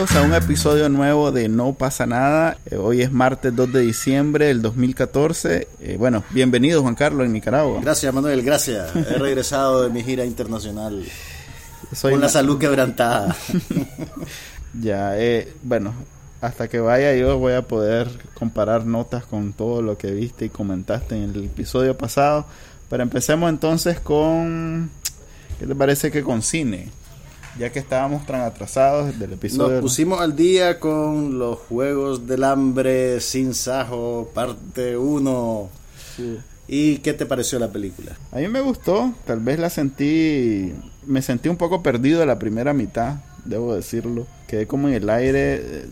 Bienvenidos a un episodio nuevo de No pasa nada. Eh, hoy es martes 2 de diciembre del 2014. Eh, bueno, bienvenido Juan Carlos en Nicaragua. Gracias Manuel, gracias. He regresado de mi gira internacional Soy con la salud quebrantada. Ya, eh, bueno, hasta que vaya yo voy a poder comparar notas con todo lo que viste y comentaste en el episodio pasado. Pero empecemos entonces con, ¿qué te parece que con cine? Ya que estábamos tan atrasados del episodio. Nos pusimos al día con los Juegos del Hambre sin Sajo, parte 1. ¿Y qué te pareció la película? A mí me gustó, tal vez la sentí, me sentí un poco perdido la primera mitad, debo decirlo. Quedé como en el aire, eh,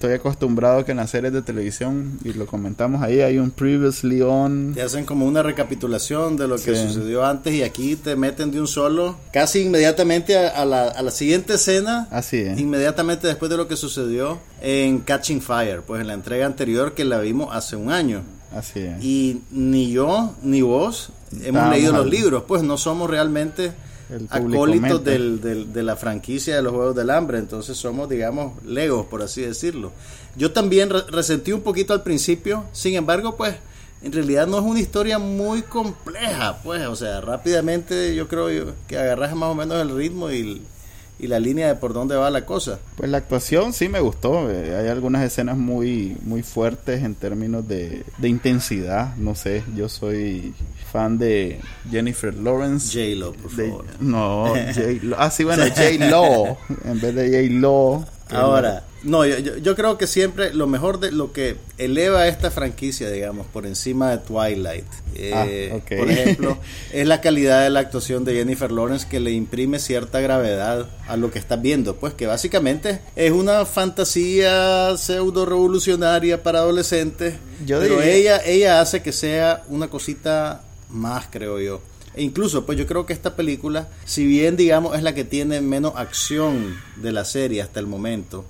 estoy acostumbrado que en las series de televisión, y lo comentamos ahí, hay un previously on. Te hacen como una recapitulación de lo que Sí. sucedió antes y aquí te meten de un solo, casi inmediatamente a, a la, a la siguiente escena, Así es. inmediatamente después de lo que sucedió en Catching Fire, pues en la entrega anterior que la vimos hace un año. Así es. Y ni yo ni vos hemos leído los libros, pues no somos realmente El acólitos publicamente. del, del- de la franquicia de los Juegos del Hambre, entonces somos, digamos, legos, por así decirlo. Yo también re- resentí un poquito al principio, sin embargo, pues en realidad no es una historia muy compleja, pues, o sea, rápidamente yo creo que agarras más o menos el ritmo y, y la línea de por dónde va la cosa. Pues la actuación sí me gustó. eh, hay algunas escenas muy, muy fuertes en términos de, de intensidad. No sé, yo soy fan de Jennifer Lawrence. J-Lo, por De- favor. no, J-Lo. Ah, sí, bueno, J-Lo. En vez de J-Lo. Ahora, no, yo, yo, creo que siempre lo mejor de lo que eleva esta franquicia, digamos, por encima de Twilight, eh, Ah, por ejemplo, es la calidad de la actuación de Jennifer Lawrence que le imprime cierta gravedad a lo que estás viendo, pues que básicamente es una fantasía pseudo revolucionaria para adolescentes, Yo pero diría- ella, ella hace que sea una cosita más, creo yo. E incluso, pues yo creo que esta película, si bien digamos es la que tiene menos acción de la serie hasta el momento,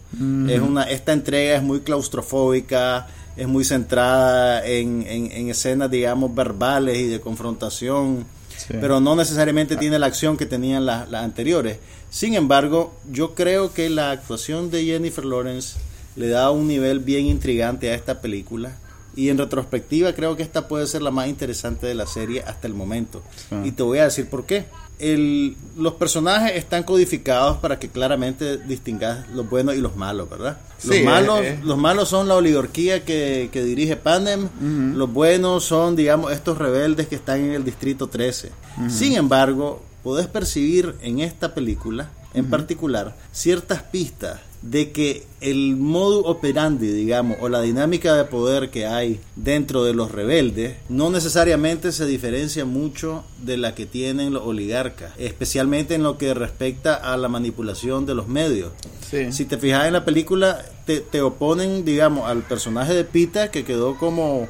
es una, esta entrega es muy claustrofóbica, es muy centrada en, en- en escenas, digamos, verbales y de confrontación, Sí. pero no necesariamente tiene la acción que tenían las, las anteriores. Sin embargo, yo creo que la actuación de Jennifer Lawrence le da un nivel bien intrigante a esta película. Y en retrospectiva creo que esta puede ser la más interesante de la serie hasta el momento. Sí. Y te voy a decir por qué. El- los personajes están codificados para que claramente distingas los buenos y los malos, ¿verdad? Los, Sí, malos, eh, eh. los malos son la oligarquía que, que dirige Panem, los buenos son, digamos, estos rebeldes que están en el Distrito 13. Sin embargo, podés percibir en esta película, en particular, ciertas pistas de que el modo operandi, digamos, o la dinámica de poder que hay dentro de los rebeldes, no necesariamente se diferencia mucho de la que tienen los oligarcas, especialmente en lo que respecta a la manipulación de los medios. Sí. Si te fijas en la película, te, te oponen, digamos, al personaje de Pita, que quedó como,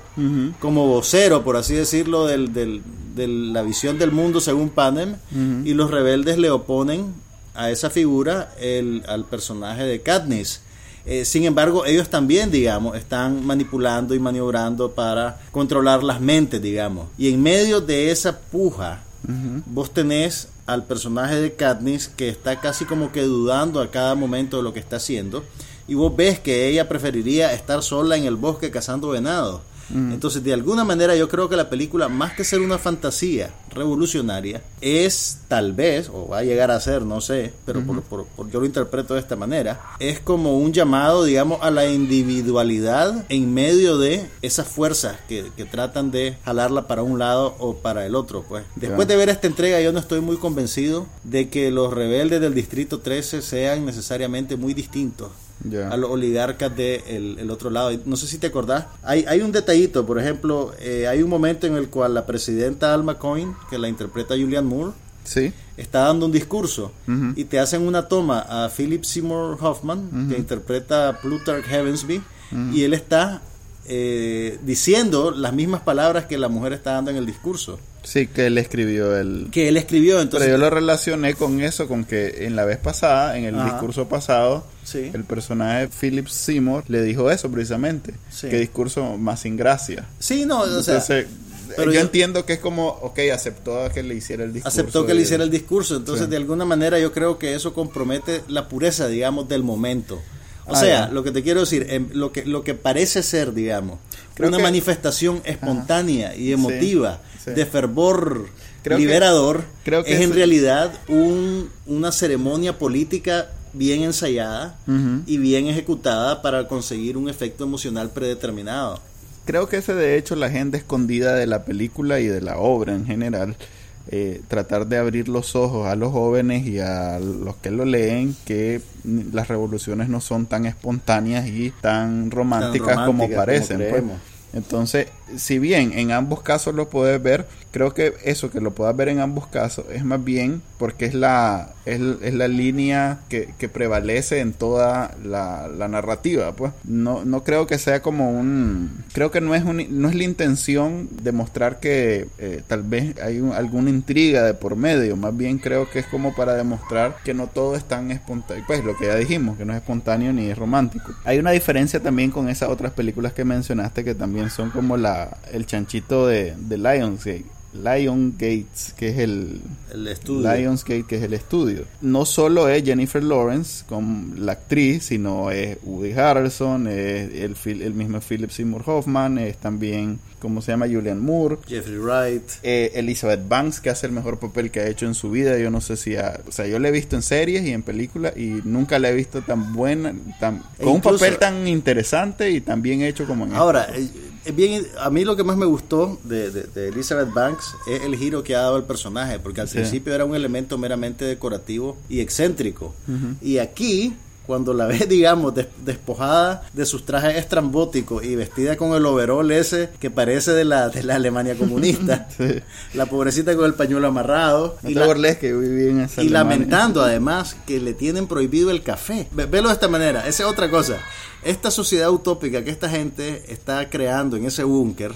como vocero, por así decirlo, del, del- de la visión del mundo según Panem, y los rebeldes le oponen a esa figura el, al personaje de Katniss. Eh, sin embargo, ellos también, digamos, están manipulando y maniobrando para controlar las mentes, digamos. Y en medio de esa puja, vos tenés al personaje de Katniss que está casi como que dudando a cada momento de lo que está haciendo y vos ves que ella preferiría estar sola en el bosque cazando venado. Entonces, de alguna manera yo creo que la película, más que ser una fantasía revolucionaria, es tal vez, o va a llegar a ser, no sé, pero por, por- por- yo lo interpreto de esta manera, es como un llamado, digamos, a la individualidad en medio de esas fuerzas que, que tratan de jalarla para un lado o para el otro. Pues. Después de ver esta entrega, yo no estoy muy convencido de que los rebeldes del Distrito 13 sean necesariamente muy distintos A los oligarcas del el otro lado. No sé si te acordás, hay, hay un detallito, por ejemplo, eh, hay un momento en el cual la presidenta Alma Coin, que la interpreta Julianne Moore, Sí. está dando un discurso y te hacen una toma a Philip Seymour Hoffman, que interpreta a Plutarch Heavensby, y él está eh, diciendo las mismas palabras que la mujer está dando en el discurso. Sí, que él escribió el... Que él escribió, entonces... Pero yo lo relacioné con eso, con que en la vez pasada, en el discurso pasado, el personaje Philip Seymour le dijo eso precisamente. Sí. Que discurso más sin gracia. Sí, no, o sea... Pero yo, entiendo que es como, ok, aceptó que le hiciera el discurso. Aceptó que le hiciera el discurso, entonces de alguna manera yo creo que eso compromete la pureza, digamos, del momento. O ah, sea, lo que te quiero decir, em, lo que, lo que parece ser, digamos, una manifestación espontánea y emotiva de fervor liberador, creo que es en realidad un, una ceremonia política bien ensayada y bien ejecutada para conseguir un efecto emocional predeterminado. Creo que ese de hecho la agenda escondida de la película y de la obra en general eh, tratar de abrir los ojos a los jóvenes y a los que lo leen que las revoluciones no son tan espontáneas y tan románticas, como parecen. Pues. Entonces, si bien en ambos casos lo puedes ver, creo que eso que lo puedas ver en ambos casos es más bien porque es la, es, la línea que, prevalece en toda la, narrativa. Pues no, no creo que sea como un. Creo que no es, un, no es la intención de mostrar que eh, tal vez hay alguna intriga de por medio. Más bien creo que es como para demostrar que no todo es tan espontáneo. Pues lo que ya dijimos, que no es espontáneo ni es romántico. Hay una diferencia también con esas otras películas que mencionaste que también son como la el chanchito de, de Lionsgate. Lion Gates, que es el, estudio. Lionsgate, que es el estudio. No solo es Jennifer Lawrence como la actriz, sino es Woody Harrelson, es el, el mismo Philip Seymour Hoffman, es también, ¿cómo se llama? Julian Moore. Jeffrey Wright. Eh, Elizabeth Banks, que hace el mejor papel que ha hecho en su vida. Yo no sé si ha, O sea, yo la he visto en series y en películas y nunca la he visto tan buena, tan, con un papel tan interesante y tan bien hecho como en Ahora, eh, bien, a mí lo que más me gustó de, de, Elizabeth Banks es el giro que ha dado el personaje, porque al principio era un elemento meramente decorativo y excéntrico. Y aquí cuando la ves, digamos, despojada de sus trajes estrambóticos y vestida con el overol ese que parece de la, de la Alemania comunista, la pobrecita con el pañuelo amarrado, y lamentando además que le tienen prohibido el café. Velo de esta manera, esa es otra cosa. Esta sociedad utópica que esta gente está creando en ese búnker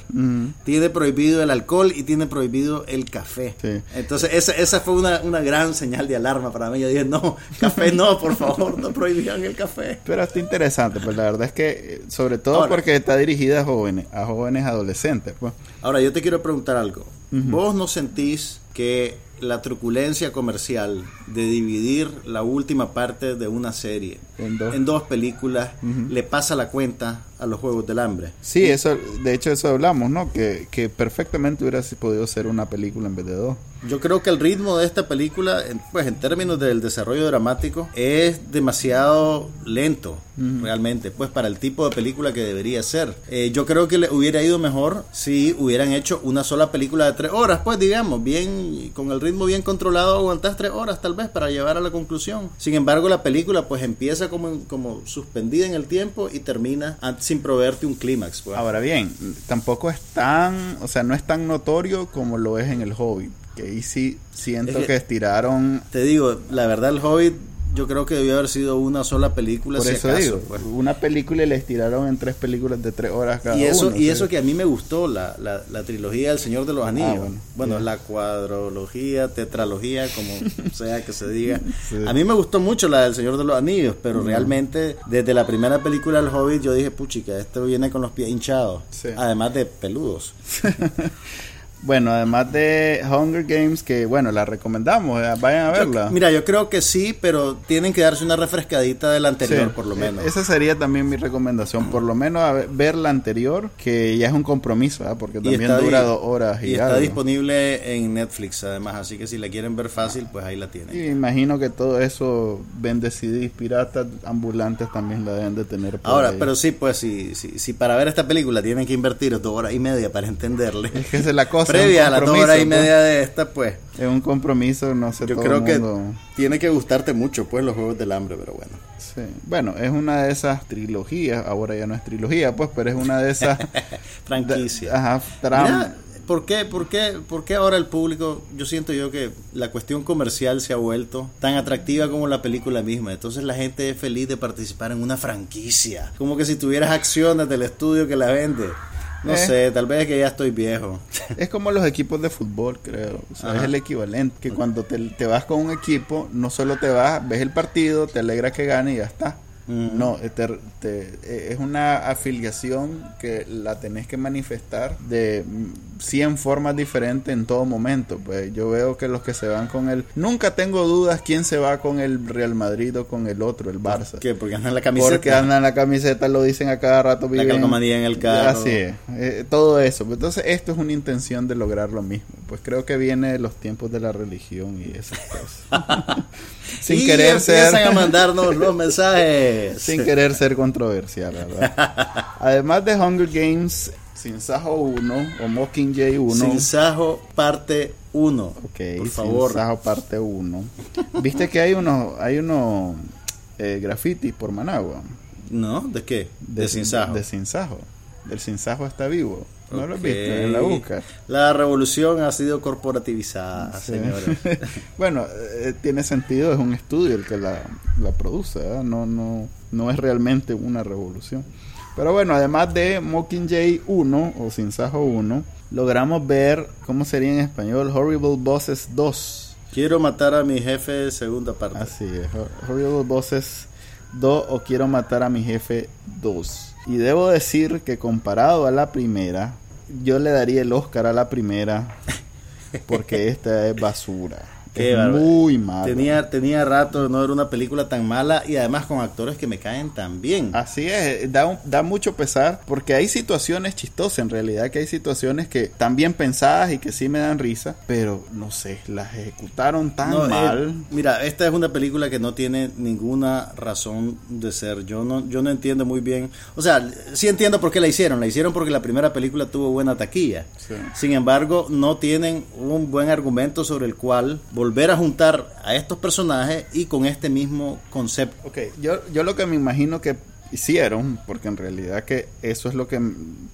tiene prohibido el alcohol y tiene prohibido el café. Entonces, esa, esa fue una, una, gran señal de alarma para mí. Yo dije, no, café no, por favor, no prohibían el café. Pero está interesante, pues la verdad es que, sobre todo porque está dirigida a jóvenes, a jóvenes adolescentes. Pues. Ahora, yo te quiero preguntar algo. ¿Vos no sentís que la truculencia comercial de dividir la última parte de una serie en dos, películas le pasa la cuenta a los Juegos del Hambre. Sí, eso, de hecho eso hablamos, ¿no? Que, que perfectamente hubiera podido ser una película en vez de dos. Yo creo que el ritmo de esta película, pues en términos del desarrollo dramático, es demasiado lento, realmente, pues para el tipo de película que debería ser. Eh, yo creo que le hubiera ido mejor si hubieran hecho una sola película de tres horas, pues digamos, bien, con el ritmo bien controlado, aguantas tres horas tal vez para llevar a la conclusión. Sin embargo, la película pues empieza como, como suspendida en el tiempo y termina sin proveerte un clímax. Pues. Ahora bien, tampoco es tan, o sea, no es tan notorio como lo es en El Hobbit que ahí sí siento que, estiraron. Te digo, la verdad, el Hobbit yo creo que debió haber sido una sola película. Por eso digo, pues. una película y le estiraron en tres películas de tres horas cada y eso, Y eso que a mí me gustó, la, la, trilogía del Señor de los Anillos. Ah, bueno, la cuadrología, tetralogía, como sea que se diga. A mí me gustó mucho la del Señor de los Anillos, pero realmente desde la primera película del Hobbit yo dije, puchica, este viene con los pies hinchados. Además de peludos. Bueno, además de Hunger Games, que bueno, la recomendamos, eh, vayan a verla. mira, yo creo que sí, pero tienen que darse una refrescadita de la anterior, por lo menos. Esa sería también mi recomendación, por lo menos ver la anterior, que ya es un compromiso, ¿eh? porque también dura dos horas. Y, está disponible en Netflix, además, así que si la quieren ver fácil, pues ahí la tienen. Y imagino que todo eso, vende CDs piratas, ambulantes también la deben de tener. Ahora, pero sí, pues si, si, si para ver esta película tienen que invertir dos horas y media para entenderle. Es que es la cosa previa a las dos horas y media de esta, pues. Es un compromiso, no sé. Yo creo que tiene que gustarte mucho, pues, los Juegos del Hambre, pero bueno. Sí. Bueno, es una de esas trilogías, ahora ya no es trilogía, pues, pero es una de esas... Franquicias. Ajá, Mira, ¿por qué, por, qué, ¿Por qué ahora el público, yo siento yo que la cuestión comercial se ha vuelto tan atractiva como la película misma? Entonces la gente es feliz de participar en una franquicia, como que si tuvieras acciones del estudio que la vende. No Eh. sé, tal vez es que ya estoy viejo. Es como los equipos de fútbol, creo. O sea, es el equivalente. Que cuando te, te vas con un equipo, no solo te vas, ves el partido, te alegra que gane y ya está. Mm. No, eh, te- te- eh, es una afiliación que la tenés que manifestar de mm, 100 formas diferentes en todo momento. Pues yo veo que los que se van con el... Nunca tengo dudas quién se va con el Real Madrid o con el otro, el Barça. ¿Qué? Porque andan en la camiseta. Porque andan la camiseta, lo dicen a cada rato. La viven- calcomanía en el carro. Así es. eh, todo eso. Entonces, esto es una intención de lograr lo mismo. Pues creo que viene de los tiempos de la religión y esas cosas. sin y querer empiezan ser. a mandarnos los mensajes. sin querer ser controversial, ¿verdad? Además de Hunger Games, Sin Sajo 1 o Mockingjay 1. Sin Sajo, parte 1. Ok, por favor. Sajo parte 1. Viste que hay unos, hay unos eh, grafitis por Managua. ¿No? ¿De qué? De. De Sin Sajo. Del Sin Sajo está vivo. ¿No lo has Ok. visto? En la busca. La revolución ha sido corporativizada, Sí. señores. bueno, eh, tiene sentido, es un estudio el que la, la produce. No, no, no es realmente una revolución. Pero bueno, además de Mockingjay 1 o Sin Sajo 1, logramos ver, ¿cómo sería en español? Horrible Bosses 2. Quiero matar a mi jefe, segunda parte. Así es, Hor- Horrible Bosses 2 o Quiero matar a mi jefe 2. Y debo decir que comparado a la primera, yo le daría el Oscar a la primera porque esta es basura. Qué es muy mala. Tenía, tenía rato de no ver una película tan mala y además con actores que me caen tan bien. Así es, da, un- da mucho pesar porque hay situaciones chistosas, en realidad que hay situaciones que están bien pensadas y que sí me dan risa, pero no sé, las ejecutaron tan No, eh, mal. mira, esta es una película que no tiene ninguna razón de ser. Yo no, yo no entiendo muy bien. O sea, sí entiendo por qué la hicieron. La hicieron porque la primera película tuvo buena taquilla. Sí. Sin embargo, no tienen un buen argumento sobre el cual volver a juntar a estos personajes y con este mismo concepto. Ok, yo, yo lo que me imagino que hicieron, porque en realidad que eso es lo que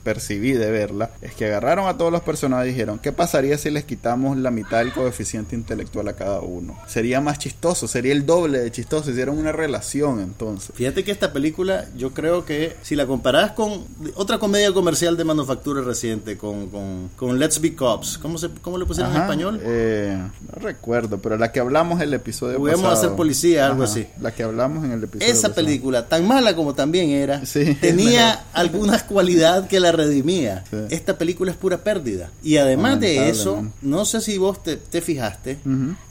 percibí de verla, es que agarraron a todos los personajes y dijeron, ¿qué pasaría si les quitamos la mitad del coeficiente intelectual a cada uno? Sería más chistoso, sería el doble de chistoso, hicieron una relación entonces. Fíjate que esta película, yo creo que si la comparás con otra comedia comercial de manufactura reciente, con, con, con Let's Be Cops, ¿cómo, se, cómo le pusieron en español? eh, no recuerdo, pero la que hablamos el episodio Juguemos a pasado. ser policía, algo Ajá, así. La que hablamos en el episodio Esa pasado. película, tan mala como también era, Sí, tenía alguna cualidad que la redimía. Sí. Esta película es pura pérdida. Y además de eso, no sé si vos te, te fijaste,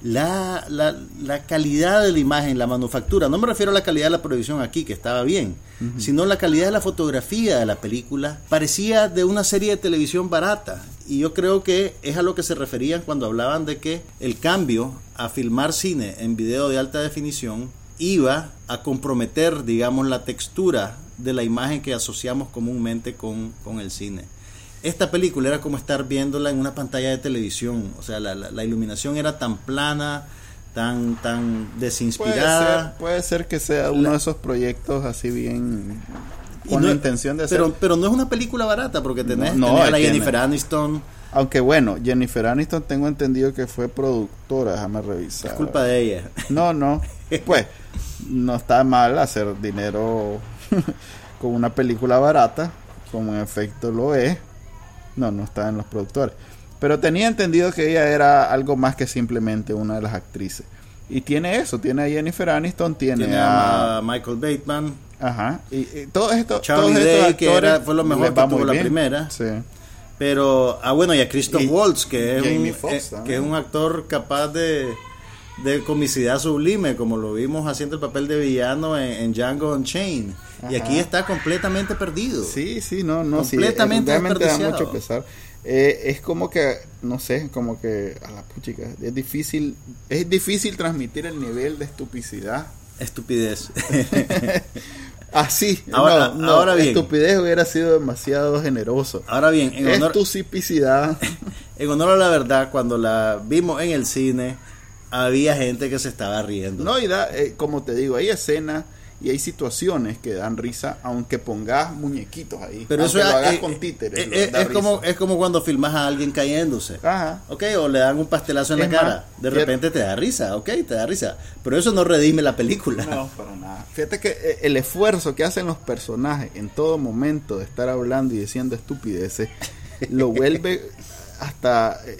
la, la, la calidad de la imagen, la manufactura, no me refiero a la calidad de la producción aquí, que estaba bien, sino la calidad de la fotografía de la película, parecía de una serie de televisión barata. Y yo creo que es a lo que se referían cuando hablaban de que el cambio a filmar cine en video de alta definición iba a comprometer, digamos, la textura de la imagen que asociamos comúnmente con, con el cine. Esta película era como estar viéndola en una pantalla de televisión, o sea, la, la- la iluminación era tan plana, tan, tan Puede desinspirada. ser, puede ser que sea uno de esos proyectos así bien con no- la intención de hacer pero, pero no es una película barata, porque tenés, No, no, tenés a la Jennifer. Aniston, Aunque bueno, Jennifer Aniston tengo entendido que fue productora, déjame revisar. es culpa de ella. No, no. Pues no está mal hacer dinero con una película barata, como en efecto lo es. No, no está en los productores. Pero tenía entendido que ella era algo más que simplemente una de las actrices. Y tiene eso, tiene a Jennifer Aniston, tiene, Tiene a... a Michael Bateman, Ajá. Y, y todos estos, Charlie todos estos Day, que era- fue lo mejor que tuvo la bien. primera. Sí. Pero, ah, bueno, y a Christoph Y Waltz, que es, un, eh, que es un actor capaz de, de comicidad sublime, como lo vimos haciendo el papel de villano en, en Django Unchained. Y aquí está completamente perdido. Sí, sí, no, no, sí, Completamente eh, realmente da mucho pesar. Eh, es como que, no sé, como que a la puchica, es difícil, es difícil transmitir el nivel de estupicidad. Estupidez. Así, Ahora- no, no, ahora bien. estupidez hubiera sido demasiado generoso. Ahora bien, en honor, en honor a la verdad, cuando la vimos en el cine, había gente que se estaba riendo. no, y da, eh, como te digo, hay escenas y hay situaciones que dan risa aunque pongas muñequitos ahí. Pero eso lo hagas eh, con títeres. eh, eh, es, como, es como cuando filmas a alguien cayéndose. Ajá. Ok, o le dan un pastelazo en Es la cara. de fíjate- repente te da risa, ok, te da risa. Pero eso no redime la película. No, para nada. Fíjate que eh, el esfuerzo que hacen los personajes en todo momento de estar hablando y diciendo estupideces lo vuelve hasta, eh,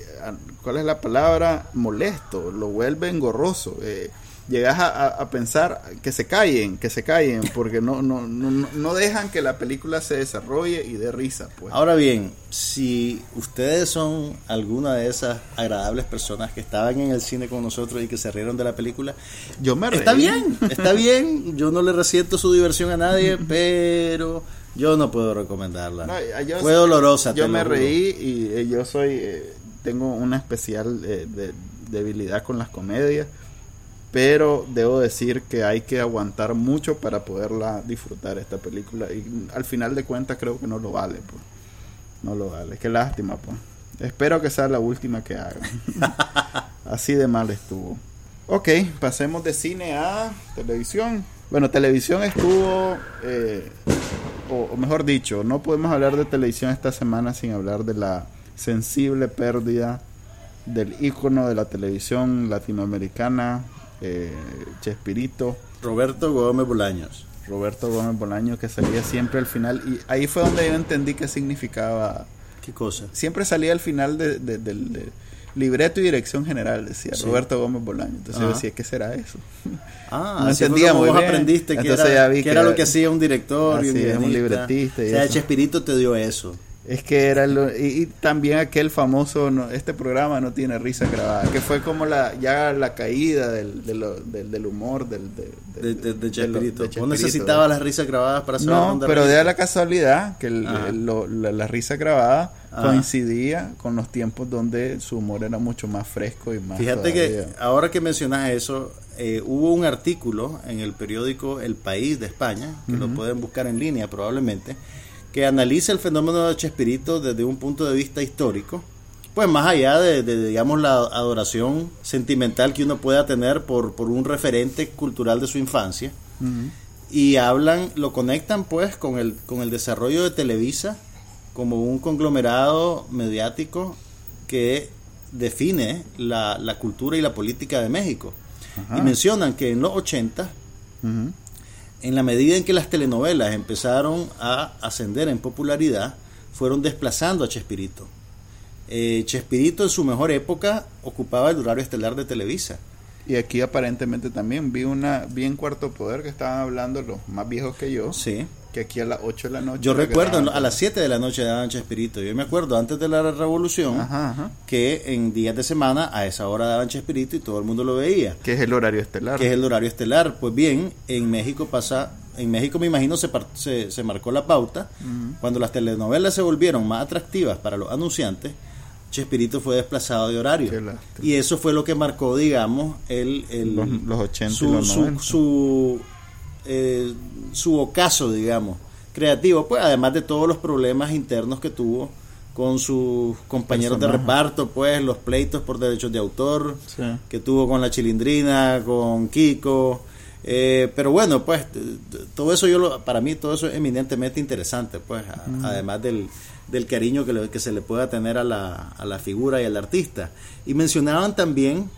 ¿cuál es la palabra? Molesto, lo vuelve engorroso. Eh, llegas a, pensar que se callen, que se callen, porque no, no, no, no- dejan que la película se desarrolle y dé risa. Pues. Ahora bien, si ustedes son alguna de esas agradables personas que estaban en el cine con nosotros y que se rieron de la película, Yo me está reí. bien, está bien. Yo no le resiento su diversión a nadie, pero yo no puedo recomendarla. No, yo- Fue dolorosa. Yo me reí y eh, yo soy, eh, tengo una especial eh, de- debilidad con las comedias, pero debo decir que hay que aguantar mucho para poderla disfrutar esta película y al final de cuentas creo que no lo vale, pues. No lo vale, qué lástima, pues. Espero que sea la última que haga. Así de mal estuvo. Ok, pasemos de cine a televisión. Bueno, televisión estuvo, eh, o, o mejor dicho, no podemos hablar de televisión esta semana sin hablar de la sensible pérdida del ícono de la televisión latinoamericana, eh, Chespirito, Roberto Gómez Bolaños. Roberto Gómez Bolaño, que salía siempre al final. Y ahí fue donde yo entendí qué significaba. ¿Qué cosa? Siempre salía al final de, de- del de libreto y dirección general, decía Sí. Roberto Gómez Bolaño. Entonces yo Ajá. decía, ¿qué será eso? Ah, No entendía muy vos bien. aprendiste que Entonces era, ya vi que que era lo que hacía un director y un, es, un guionista. libretista y o sea, eso. Chespirito te dio eso. Es que era lo, y, y también aquel famoso, no, este programa no tiene risa grabada, que fue como la ya la caída del, del, del humor del, de, De, Chespirito. Vos necesitabas las risas grabadas para saber No, pero de la casualidad que el- el- lo- la, la risa grabada Ajá. coincidía con los tiempos donde su humor era mucho más fresco y más Fíjate que ahora que mencionas eso, eh, hubo un artículo en el periódico El País de España, que lo pueden buscar en línea probablemente, que analiza el fenómeno de Chespirito desde un punto de vista histórico, pues más allá de, de, digamos, la adoración sentimental que uno pueda tener por, por un referente cultural de su infancia, y hablan, lo conectan pues con el, con el desarrollo de Televisa como un conglomerado mediático que define la, la cultura y la política de México. Ajá. Y mencionan que en los 80, Ujú. En la medida en que las telenovelas empezaron a ascender en popularidad, fueron desplazando a Chespirito. Eh, Chespirito en su mejor época ocupaba el horario estelar de Televisa. Y aquí aparentemente también vi una vi en Cuarto Poder que estaban hablando los más viejos que yo, Sí. que aquí a las 8 de la noche. Yo recuerdo a las 7 de la noche daban Chespirito. Yo me acuerdo antes de la revolución Ajá, ajá. que en días de semana a esa hora daban Chespirito y todo el mundo lo veía, Que es el horario estelar. que es el horario estelar. Pues bien, en México pasa, en México me imagino se, par- se, se marcó la pauta. Cuando las telenovelas se volvieron más atractivas para los anunciantes, Chespirito fue desplazado de horario. Y eso fue lo que marcó, digamos, el, el- Los- los 80 y su, los su- 90. su, eh, su ocaso, digamos, creativo, pues además de todos los problemas internos que tuvo con sus compañeros de reparto, pues los pleitos por derechos de autor Sí. que tuvo con la Chilindrina, con Kiko. Eh, pero bueno, pues todo eso yo lo, para mí todo eso es eminentemente interesante, pues a- además del, del cariño que, le- que se le pueda tener a la, a la figura y al artista. Y mencionaban también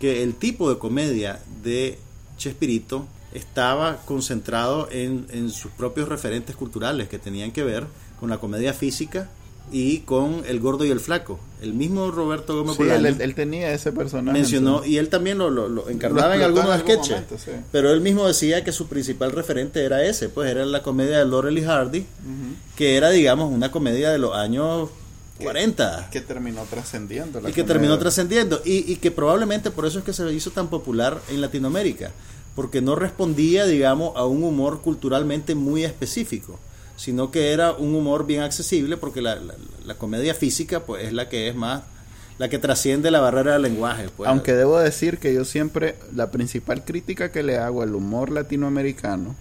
que el tipo de comedia de Chespirito estaba concentrado en, en sus propios referentes culturales que tenían que ver con la comedia física y con el gordo y el flaco. El mismo Roberto Gómez Sí, Bolaño él, él tenía ese personaje. mencionó entonces. y él también lo, lo- lo encarnaba en algunos en algún sketches momento, sí. pero él mismo decía que su principal referente era ese pues era la comedia de Laurel y Hardy que era digamos una comedia de los años 40 que terminó trascendiendo. la y que comedia. terminó trascendiendo y, y que probablemente por eso es que se hizo tan popular en Latinoamérica porque no respondía digamos a un humor culturalmente muy específico sino que era un humor bien accesible porque la, la- la comedia física pues es la que es más la que trasciende la barrera del lenguaje pues. Aunque debo decir que yo siempre, la principal crítica que le hago al humor latinoamericano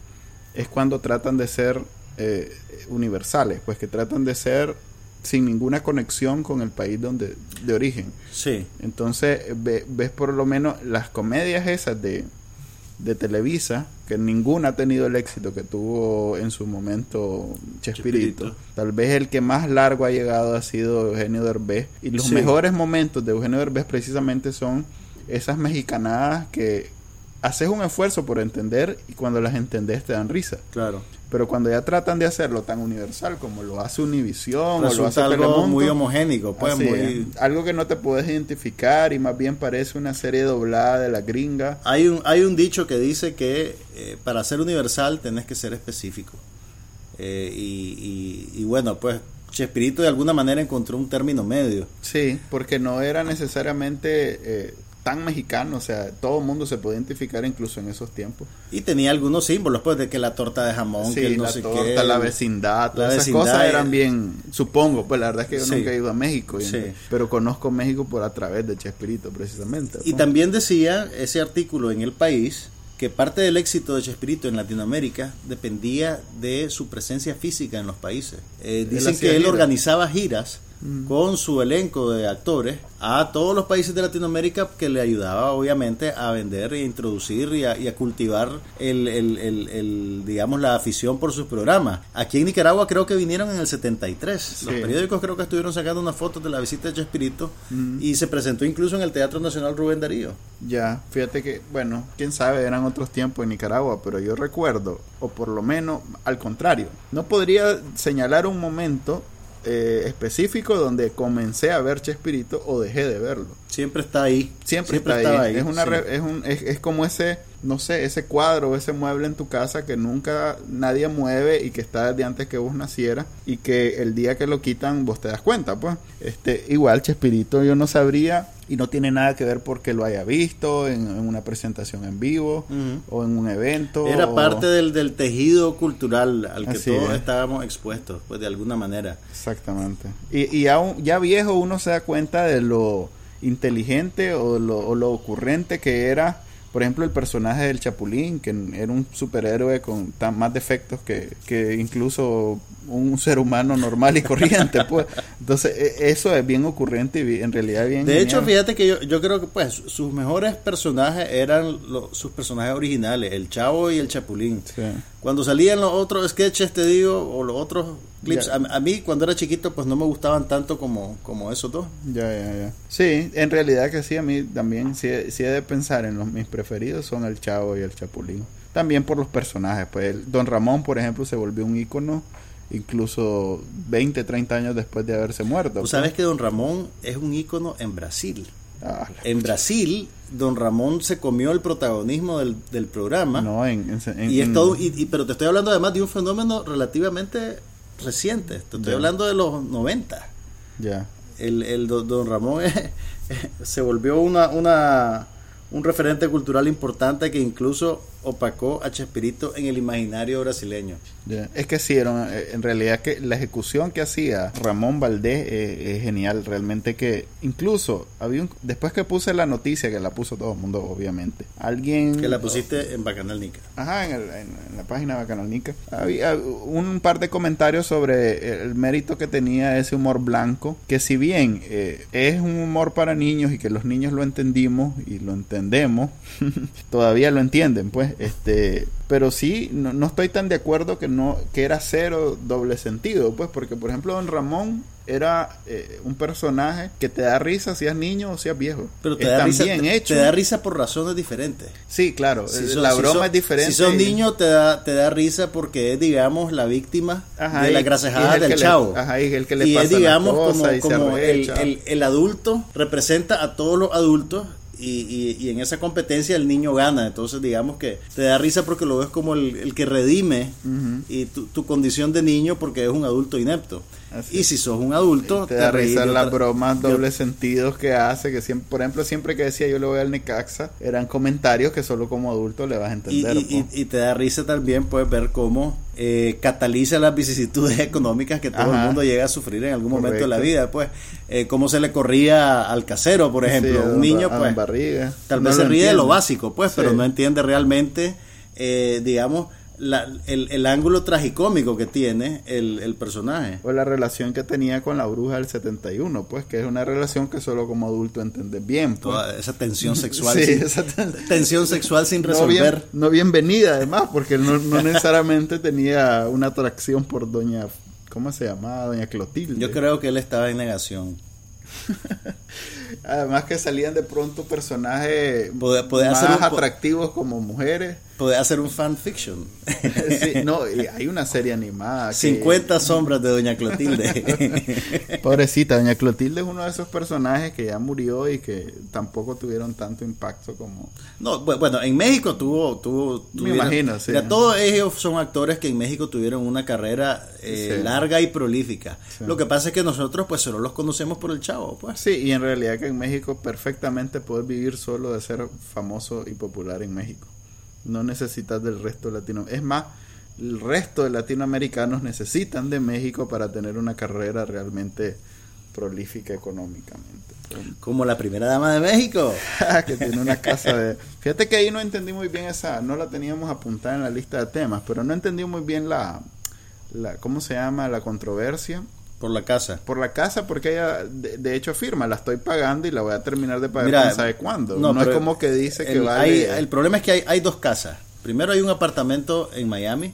es cuando tratan de ser eh, universales, pues que tratan de ser sin ninguna conexión con el país donde de origen. sí Entonces ve- ves por lo menos las comedias esas de, de Televisa, que ninguna ha tenido el éxito que tuvo en su momento Chespirito. Chespirito. Tal vez el que más largo ha llegado ha sido Eugenio Derbez. Y los Sí. mejores momentos de Eugenio Derbez precisamente son esas mexicanadas que haces un esfuerzo por entender y cuando las entendés te dan risa. Claro. Pero cuando ya tratan de hacerlo tan universal como lo hace Univisión o lo hace algo Telemundo, muy homogénico, pues así muy... es. algo que no te puedes identificar y más bien parece una serie doblada de la gringa. Hay un, hay un dicho que dice que eh, para ser universal tenés que ser específico. Eh, y, y- y bueno, pues Chespirito de alguna manera encontró un término medio. Sí, porque no era necesariamente eh, tan mexicano, o sea, todo el mundo se puede identificar incluso en esos tiempos. Y tenía algunos símbolos, pues, de que la torta de jamón, que Sí, no la sé torta, qué. la vecindad, todas esas vecindad, cosas eran bien, supongo, pues la verdad es que yo Sí. nunca he ido a México, pero conozco México por a través de Chespirito precisamente. Y también decía ese artículo en El País que parte del éxito de Chespirito en Latinoamérica dependía de su presencia física en los países. Eh, dicen que él giras. organizaba giras con su elenco de actores a todos los países de Latinoamérica que le ayudaba obviamente a vender e introducir y a, y a cultivar el, el- el- el, digamos la afición por sus programas. Aquí en Nicaragua creo que vinieron en el 73. Los periódicos creo que estuvieron sacando unas fotos de la visita de Chespirito y se presentó incluso en el Teatro Nacional Rubén Darío. Ya, fíjate que, bueno, quién sabe, eran otros tiempos en Nicaragua, pero yo recuerdo, o por lo menos al contrario, no podría señalar un momento eh, específico donde comencé a ver Chespirito o dejé de verlo. Siempre está ahí. Siempre, está ahí. Es, una sí. re- es, un, es, es como ese, no sé, ese cuadro, ese mueble en tu casa que nunca nadie mueve y que está desde antes que vos nacieras y que el día que lo quitan vos te das cuenta, pues. Este, igual Chespirito yo no sabría y no tiene nada que ver porque lo haya visto en, en una presentación en vivo o en un evento. Era o- parte del, del tejido cultural al que Así todos es. estábamos expuestos, pues de alguna manera. Exactamente. Y, y aún, ya viejo uno se da cuenta de lo inteligente o lo, o lo ocurrente que era, por ejemplo, el personaje del Chapulín, que era un superhéroe con tan más defectos que, que incluso un ser humano normal y corriente. pues Entonces, e- eso es bien ocurrente y en realidad bien... De hecho, fíjate que yo, yo creo que pues sus mejores personajes eran lo- sus personajes originales, el Chavo y el Chapulín. Sí. Cuando salían los otros sketches, te digo, o los otros clips, a, a mí cuando era chiquito pues no me gustaban tanto como, como esos dos. Ya, ya, ya. Sí, en realidad que sí, a mí también, sí, sí he de pensar en los mis preferidos son el Chavo y el Chapulín. También por los personajes, pues el Don Ramón, por ejemplo, se volvió un ícono incluso 20, 30 años después de haberse muerto. Tú pues. sabes que Don Ramón es un ícono en Brasil. Ah, En Brasil, Don Ramón se comió el protagonismo del, del programa. no, en, en- en- y es todo, y, y- pero te estoy hablando además de un fenómeno relativamente reciente. Te estoy hablando de los 90. Ya. El, el do- Don Ramón se volvió una, una, un referente cultural importante que incluso opacó a Chespirito en el imaginario brasileño. Ya. Es que sí, eh, en realidad que la ejecución que hacía Ramón Valdés eh, es genial, realmente que incluso había un, después que puse la noticia, que la puso todo el mundo obviamente, alguien... Que la pusiste en Bacanal Nica. Ajá, en, el- en- en la página de Canalnica. Había un par de comentarios sobre el mérito que tenía ese humor blanco, que si bien eh, es un humor para niños y que los niños lo entendimos y lo entendemos, todavía lo entienden, pues, este, pero sí, no, no estoy tan de acuerdo que no, que era cero doble sentido, pues, porque por ejemplo Don Ramón era eh, un personaje que te da risa si es niño o si es viejo. Pero te Es da, tan risa, bien te, hecho. te da risa por razones diferentes. Sí, claro, Si eh, son- la si broma son- es diferente. Si sos y- niño, te da, te da risa porque es, digamos, la víctima Ajá, de la grasejada el del le- chavo. ajá, y es el que le y pasa es, digamos, como, y se como el, el- el adulto representa a todos los adultos. Y, y- y en esa competencia el niño gana, entonces digamos que te da risa porque lo ves como el, el que redime y tu, tu condición de niño porque es un adulto inepto. Así y si sos un adulto, te risa de las otra- bromas dobles sentidos que hace, que siempre, por ejemplo, siempre que decía yo le voy al Necaxa, eran comentarios que solo como adulto le vas a entender. y- y- te da risa también puedes ver cómo eh, cataliza las vicisitudes económicas que todo Ajá. el mundo llega a sufrir en algún momento de la vida pues eh, cómo se le corría al casero por ejemplo Sí, un niño pues Barriga. tal No vez se ríe de lo básico pues Sí. pero no entiende realmente eh, digamos la- el, el ángulo tragicómico que tiene el, el personaje. O la relación que tenía con la bruja del 71, pues que es una relación que solo como adulto entiendes bien. Pues. Toda esa tensión sexual. Sí, sin- esa ten- tensión sexual sin No, resolver. bien, no bienvenida además, porque no, no necesariamente tenía una atracción por doña, ¿cómo se llamaba? Doña Clotilde. Yo creo que él estaba en negación. Además que salían de pronto personajes más hacer un- atractivos como mujeres. Puede hacer un fanfiction. Sí, no, hay una serie animada. que- 50 sombras de Doña Clotilde. Pobrecita, Doña Clotilde es uno de esos personajes que ya murió y que tampoco tuvieron tanto impacto como... No, bu- bueno, en México tuvo, tuvo, Me tuvieron- imagino, sí. Mira, todos ellos son actores que en México tuvieron una carrera eh, Sí. larga y prolífica. Sí. Lo que pasa es que nosotros pues solo los conocemos por el chavo, pues. Sí, y en realidad que en México perfectamente puedes vivir solo de ser famoso y popular en México. No necesitas del resto de Latinoamérica. Es más, el resto de latinoamericanos necesitan de México para tener una carrera realmente prolífica económicamente. Como la primera dama de México. que tiene una casa de... Fíjate que ahí no entendí muy bien esa, no la teníamos apuntada en la lista de temas, pero no entendí muy bien la, la ¿cómo se llama? La controversia Por la casa. por la casa, porque ella de, de hecho afirma, la estoy pagando y la voy a terminar de pagar Mira, quién sabe cuándo. No, es como que dice que vale... hay- el problema es que hay, hay dos casas. Primero hay un apartamento en Miami,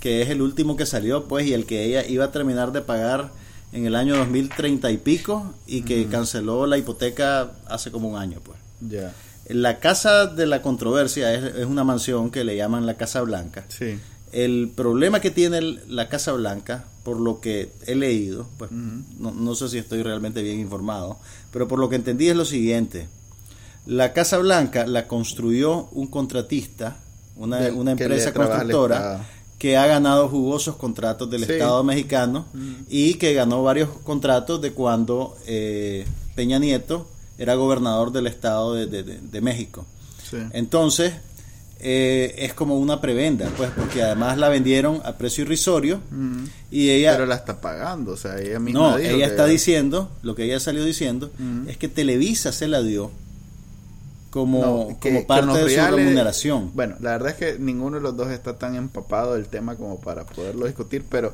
que es el último que salió, pues, y el que ella iba a terminar de pagar en el año 2030 y pico, y que canceló la hipoteca hace como un año, pues. Ya, La casa de la controversia es, es una mansión que le llaman la Casa Blanca. sí. El problema que tiene la Casa Blanca, por lo que he leído, pues no, no sé si estoy realmente bien informado, pero por lo que entendí es lo siguiente. La Casa Blanca la construyó un contratista, una, Del- una empresa constructora que ha ganado jugosos contratos del Sí. Estado mexicano y que ganó varios contratos de cuando eh, Peña Nieto era gobernador del Estado de- de- de- de México. sí. Entonces, eh, es como una prebenda, pues, porque además la vendieron a precio irrisorio Ujú. y ella... Pero la está pagando, o sea, ella misma no, dijo ella está diciendo, lo que ella salió diciendo, Ujú. es que Televisa se la dio como, No, que- como parte de su remuneración. Bueno, la verdad es que ninguno de los dos está tan empapado del tema como para poderlo discutir, pero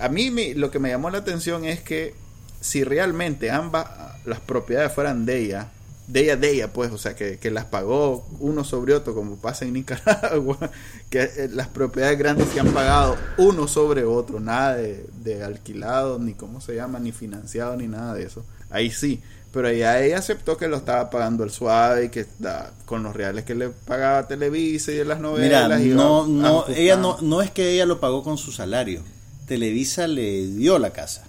a mí me- lo que me llamó la atención es que si realmente ambas las propiedades fueran de ella, de ella, de ella, pues, o sea, que, que las pagó uno sobre otro, como pasa en Nicaragua, que eh, las propiedades grandes se han pagado uno sobre otro, nada de, de alquilado, ni cómo se llama, ni financiado, ni nada de eso. Ahí sí, pero ya ella aceptó que lo estaba pagando el suave y que da- con los reales que le pagaba Televisa y de las Mira, novelas. iba no, no, ajustando. ella no, no es que ella lo pagó con su salario. Televisa le dio la casa.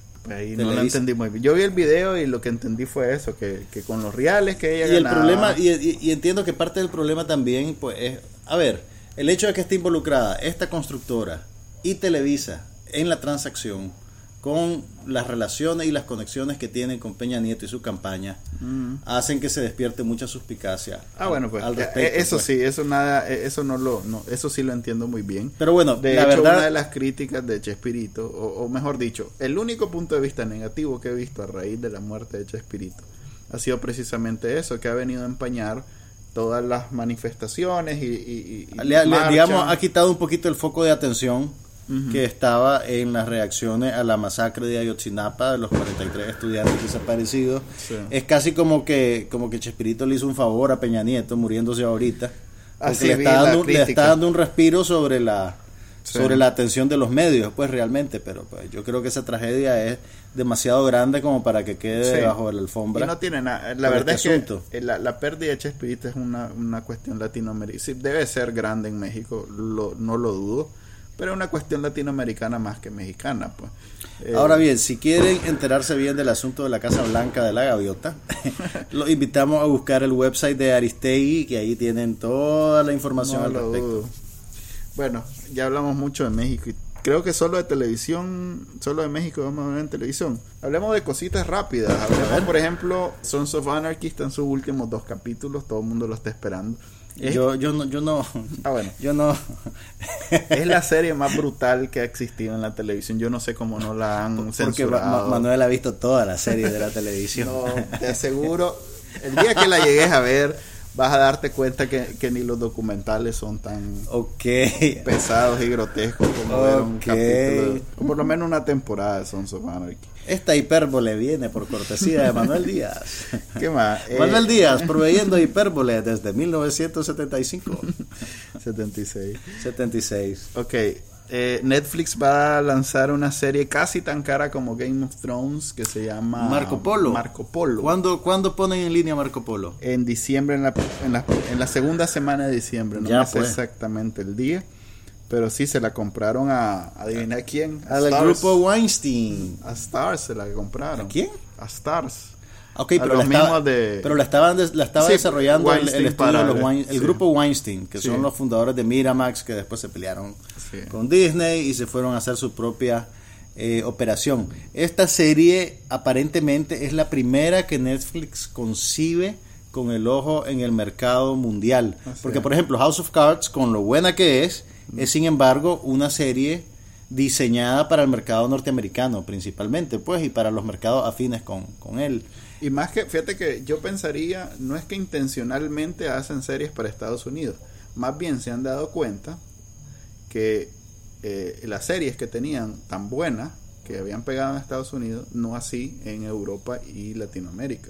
No lo entendí muy bien. Yo vi el video y lo que entendí fue eso, que, que con los reales que ella Y el ganaba- problema, y, y- y entiendo que parte del problema también, pues, es, a ver, el hecho de que esté involucrada esta constructora y Televisa en la transacción, con las relaciones y las conexiones que tienen con Peña Nieto y su campaña, Mm. hacen que se despierte mucha suspicacia. Ah, bueno, pues al eh, respecto, eso pues. sí, eso nada, eh, eso no lo, no, eso sí lo entiendo muy bien. Pero bueno, De la hecho, verdad, una de las críticas de Chespirito, o, o mejor dicho, el único punto de vista negativo que he visto a raíz de la muerte de Chespirito ha sido precisamente eso, que ha venido a empañar todas las manifestaciones y, y- y- y le- le- marchas. digamos, ha quitado un poquito el foco de atención Que estaba en las reacciones a la masacre de Ayotzinapa de los 43 estudiantes desaparecidos. Sí. Es casi como que como que Chespirito le hizo un favor a Peña Nieto muriéndose ahorita. Porque Así le, está dando, le está dando un respiro sobre la Sí. sobre la atención de los medios, pues realmente, pero pues yo creo que esa tragedia es demasiado grande como para que quede Sí. de la alfombra. Y no tiene nada. La verdad este es que asunto. la, la pérdida de Chespirito es una, una cuestión latinoamericana. Sí, debe ser grande en México, lo- no lo dudo. Pero es una cuestión latinoamericana más que mexicana. Pues. Eh, Ahora bien, si quieren enterarse bien del asunto de la Casa Blanca de la Gaviota, los invitamos a buscar el website de Aristegui, que ahí tienen toda la información no al respecto. dudo. Bueno, ya hablamos mucho de México. y Creo que solo de televisión, solo de México vamos a ver en televisión. Hablemos de cositas rápidas. Hablemos, por ejemplo, Sons of Anarchy está en sus últimos dos capítulos. Todo el mundo lo está esperando. Es- Yo, yo no, yo no, Ah, bueno. yo no. Es la serie más brutal que ha existido en la televisión. Yo no sé cómo no la han Porque censurado. Ma- Manuel ha visto toda la serie de la televisión. No, te aseguro, el día que la llegues a ver, vas a darte cuenta que, que ni los documentales son tan Ok. pesados y grotescos como ver un capítulo, o por lo menos una temporada de Sons of Anarchy. Esta hipérbole viene por cortesía de Manuel Díaz. ¿Qué más? Eh, Manuel Díaz, proveyendo hipérbole desde 1975. 76. 76. Ok, eh, Netflix va a lanzar una serie casi tan cara como Game of Thrones que se llama Marco Polo. Marco Polo. ¿Cuándo, ¿Cuándo ponen en línea Marco Polo? En diciembre, en la, en la, en la segunda semana de diciembre, no Ya, sé pues. exactamente el día, pero sí se la compraron a, adivina quién, a Al grupo Weinstein. A Stars se la compraron. ¿A quién? A Stars. Ok, A pero, la estaba, de- pero la, estaban des- la estaba Sí, desarrollando el, el estudio de para- los Wein- el sí. grupo Weinstein, que Sí. son los fundadores de Miramax, que después se pelearon con Disney y se fueron a hacer su propia eh, operación. Esta serie aparentemente es la primera que Netflix concibe con el ojo en el mercado mundial. Así Porque, es. por ejemplo, House of Cards, con lo buena que es, es sin embargo una serie diseñada para el mercado norteamericano principalmente, pues, y para los mercados afines con, con él. Y más que, fíjate que yo pensaría, no es que intencionalmente hacen series para Estados Unidos, más bien se han dado cuenta que eh, las series que tenían tan buenas, que habían pegado en Estados Unidos, no así en Europa y Latinoamérica,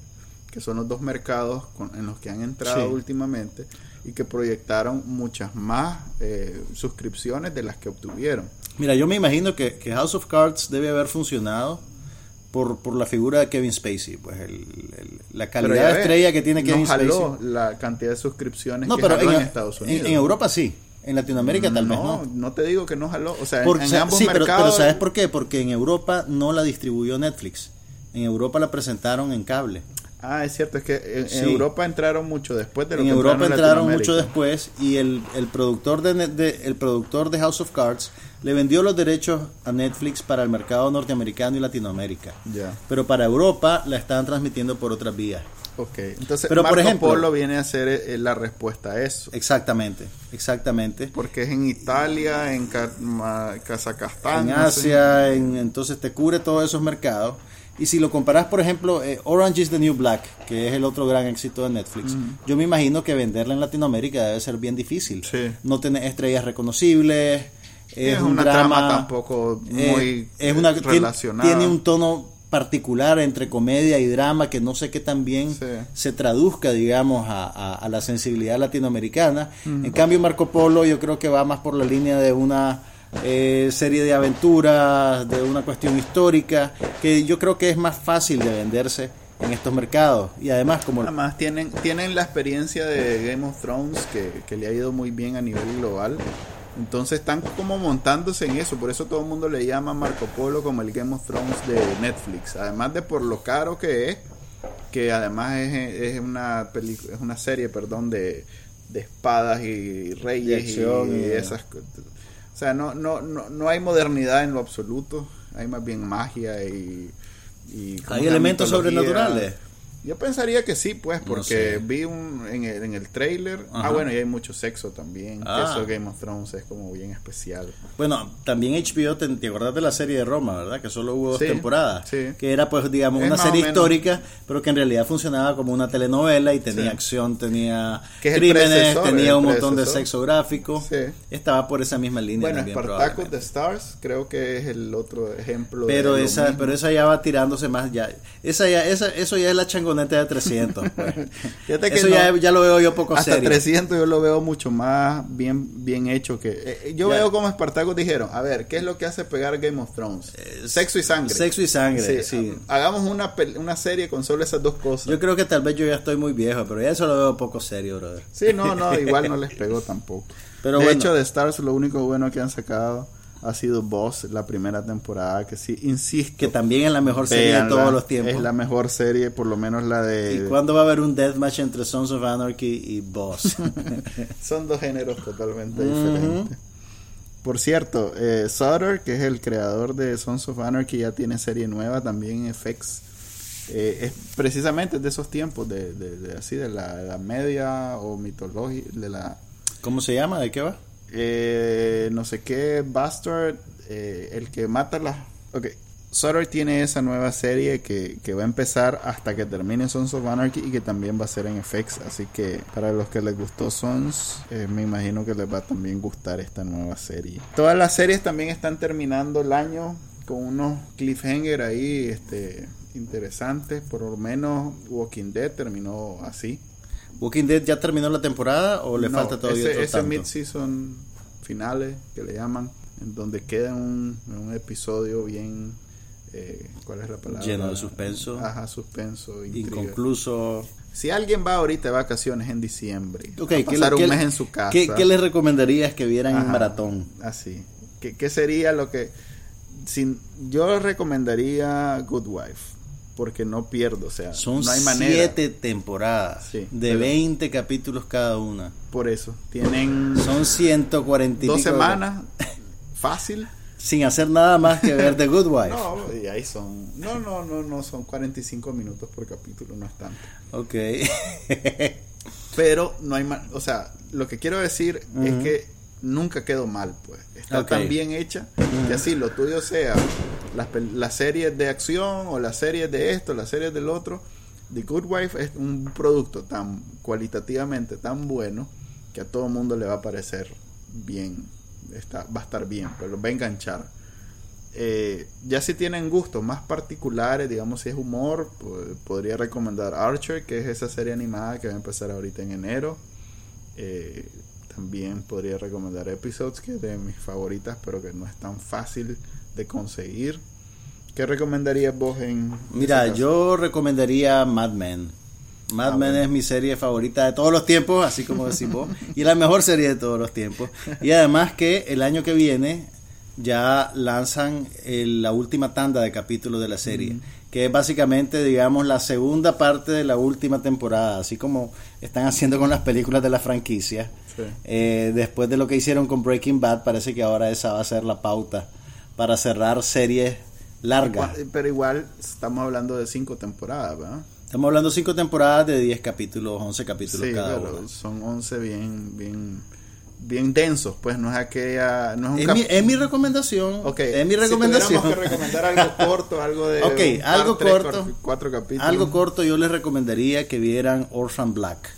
que son los dos mercados con- en los que han entrado Sí. últimamente y que proyectaron muchas más eh, suscripciones de las que obtuvieron. Mira, yo me imagino que, que House of Cards debe haber funcionado por, por la figura de Kevin Spacey, pues el, el- la Pero calidad de estrella que tiene Kevin no jaló Spacey. la cantidad de suscripciones No, que pero jaló en, en, Estados en- Unidos. en Europa sí, en Latinoamérica tal vez no. no te digo que no jaló. O sea, en- en, ambos sí, pero, mercados. pero ¿sabes por qué? Porque en Europa no la distribuyó Netflix. En Europa la presentaron en cable. Ah, es cierto, es que en, Sí. Europa entraron mucho después de lo En que Europa en entraron mucho después y el, el productor de, el productor de House of Cards le vendió los derechos a Netflix para el mercado norteamericano y Latinoamérica. Ya, Pero para Europa la estaban transmitiendo por otras vías. ok. Entonces, Pero, por Marco ejemplo- Polo viene a ser eh, la respuesta a eso. Exactamente, exactamente. Porque es en Italia, en Kazajstán. En. Asia, en- entonces te cubre todos esos mercados. Y si lo comparas, por ejemplo, eh, Orange is the New Black, que es el otro gran éxito de Netflix, yo me imagino que venderla en Latinoamérica debe ser bien difícil. Sí. No tiene estrellas reconocibles, es, Es un una drama trama tampoco eh, muy es una, relacionada. Tiene un tono particular entre comedia y drama que no sé qué tan bien Sí. se traduzca, digamos, a, a- a la sensibilidad latinoamericana. En cambio, Marco Polo yo creo que va más por la línea de una eh, serie de aventuras, de una cuestión histórica, que yo creo que es más fácil de venderse en estos mercados. Y además, como Además, tienen, tienen la experiencia de Game of Thrones que, que le ha ido muy bien a nivel global. Entonces están como montándose en eso. Por eso todo el mundo le llama Marco Polo como el Game of Thrones de Netflix. Además de por lo caro que es, que además es, es una pelicu- es una serie, perdón, de, de espadas y reyes acción y, y- esas cosas. O sea, no, no, no, no hay modernidad en lo absoluto. Hay más bien magia y... y hay elementos mitología. sobrenaturales. Yo pensaría que sí, pues, No porque sé. vi un, en, el, en el trailer. Ajá. Ah, bueno, y hay mucho sexo también. Ah. Eso Game of Thrones es como bien especial. Bueno, también HBO, te, te acordás de la serie de Roma, ¿verdad? Que solo hubo dos Sí, temporadas. sí. Que era, pues, digamos, Es una serie histórica, pero que en realidad funcionaba como una telenovela y tenía Sí. acción, tenía crímenes, tenía un montón de sexo gráfico. Sí. Estaba por esa misma línea Bueno, Spartacus de Stars creo que es el otro ejemplo. Pero de esa, pero esa ya va tirándose más ya. Esa ya, esa, eso ya es la changoneta de 300. pues. Fíjate que eso no. ya, ya lo veo yo poco Hasta serio. 300 yo lo veo mucho más bien, bien hecho que... eh, yo Ya. veo como Spartacus dijeron, a ver, ¿qué es lo que hace pegar Game of Thrones? Eh, Sexo y sangre. Sexo y sangre, sí. Hagamos una, una serie con solo esas dos cosas. Yo creo que tal vez yo ya estoy muy viejo, pero ya eso lo veo poco serio, brother. Sí, no, no, igual no les pegó tampoco. Pero de bueno. hecho, de Stars lo único bueno que han sacado ha sido Boss, la primera temporada, que sí, insisto. Que también es la mejor serie de todos los tiempos. Es la mejor serie, por lo menos la de... ¿Y cuándo va a haber un deathmatch entre Sons of Anarchy y Boss? Son dos géneros totalmente diferentes. Por cierto, eh, Sutter, que es el creador de Sons of Anarchy, ya tiene serie nueva también en FX. Eh, es precisamente de esos tiempos, de, de- de así, de la Media o mitología, de la... ¿Cómo se llama? ¿De qué va? Eh, no sé qué, Bastard, eh, el que mata las... Ok, Sutter tiene esa nueva serie que, que, va a empezar hasta que termine Sons of Anarchy y que también va a ser en FX. Así que para los que les gustó Sons, eh, me imagino que les va a también gustar esta nueva serie. Todas las series también están terminando el año con unos cliffhanger ahí este, interesantes. Por lo menos Walking Dead terminó así. ¿Walking Dead ya terminó la temporada o le falta todavía ese, ese mid-season finales que le llaman, en donde queda un, un episodio bien eh, ¿cuál es la palabra? Lleno de suspenso. Ajá, suspenso. Intriga. Inconcluso. Si alguien va ahorita de vacaciones en diciembre, okay, a pasar ¿qué, un mes en su casa. ¿Qué, qué les recomendarías que vieran Ajá, en maratón? Así. ¿Qué, ¿Qué, sería lo que... Sin, yo recomendaría Good Wife. Porque no pierdo, o sea, son no hay manera. siete temporadas Sí, de pero- 20 capítulos cada una. Por eso. Tienen Son 140 y dos semanas. Fácil. sin hacer nada más que ver The Good Wife. No, y ahí son. No, no, no, no, son 45 minutos por capítulo, no es tanto. Ok. Pero no hay más. O sea, lo que quiero decir es que nunca quedó mal, pues. Está tan bien hecha que así lo tuyo sea las, las series de acción o las series de esto, las series del otro. The Good Wife es un producto tan cualitativamente tan bueno que a todo mundo le va a parecer bien. Está, va a estar bien, pero va a enganchar. Eh, ya si tienen gustos más particulares, digamos si es humor, po- podría recomendar Archer, que es esa serie animada que va a empezar ahorita en enero. Eh, también podría recomendar Episodes, que es de mis favoritas, pero que no es tan fácil de conseguir. ¿Qué recomendarías vos en... Mira, yo recomendaría Mad Men. Mad Ah, Men bueno. es mi serie favorita de todos los tiempos, así como decís vos, y la mejor serie de todos los tiempos. Y además que el año que viene ya lanzan el- la última tanda de capítulos de la serie, que es básicamente, digamos, la segunda parte de la última temporada, así como están haciendo con las películas de la franquicia. Sí. Eh, después de lo que hicieron con Breaking Bad, parece que ahora esa va a ser la pauta para cerrar series largas. Pero igual estamos hablando de cinco temporadas, ¿verdad? Estamos hablando de cinco temporadas de 10 capítulos, 11 capítulos Sí, cada uno. son 11 bien, bien, bien densos, pues no es aquella... No es un Es cap- mi, es mi recomendación. Ok, Es mi si recomendación. tuviéramos que recomendar algo corto, algo de... Ok, un par, algo tres, corto. cuatro, cuatro capítulos. Algo corto, yo les recomendaría que vieran Orphan Black.